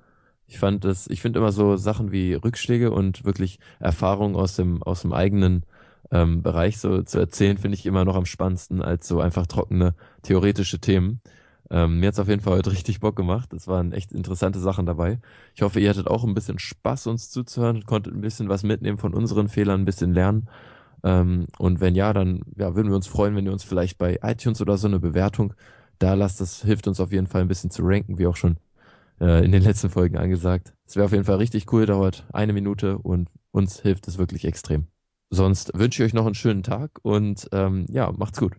Ich fand das, ich finde immer so Sachen wie Rückschläge und wirklich Erfahrungen aus dem, aus dem eigenen ähm, Bereich so zu erzählen, finde ich immer noch am spannendsten als so einfach trockene theoretische Themen. Ähm, mir hat's auf jeden Fall heute richtig Bock gemacht. Es waren echt interessante Sachen dabei. Ich hoffe, ihr hattet auch ein bisschen Spaß, uns zuzuhören und konntet ein bisschen was mitnehmen von unseren Fehlern, ein bisschen lernen. Ähm, und wenn ja, dann ja, würden wir uns freuen, wenn ihr uns vielleicht bei iTunes oder so eine Bewertung da lasst. Das hilft uns auf jeden Fall ein bisschen zu ranken, wie auch schon äh, in den letzten Folgen angesagt. Es wäre auf jeden Fall richtig cool, dauert eine Minute und uns hilft es wirklich extrem. Sonst wünsche ich euch noch einen schönen Tag und ähm, ja, macht's gut.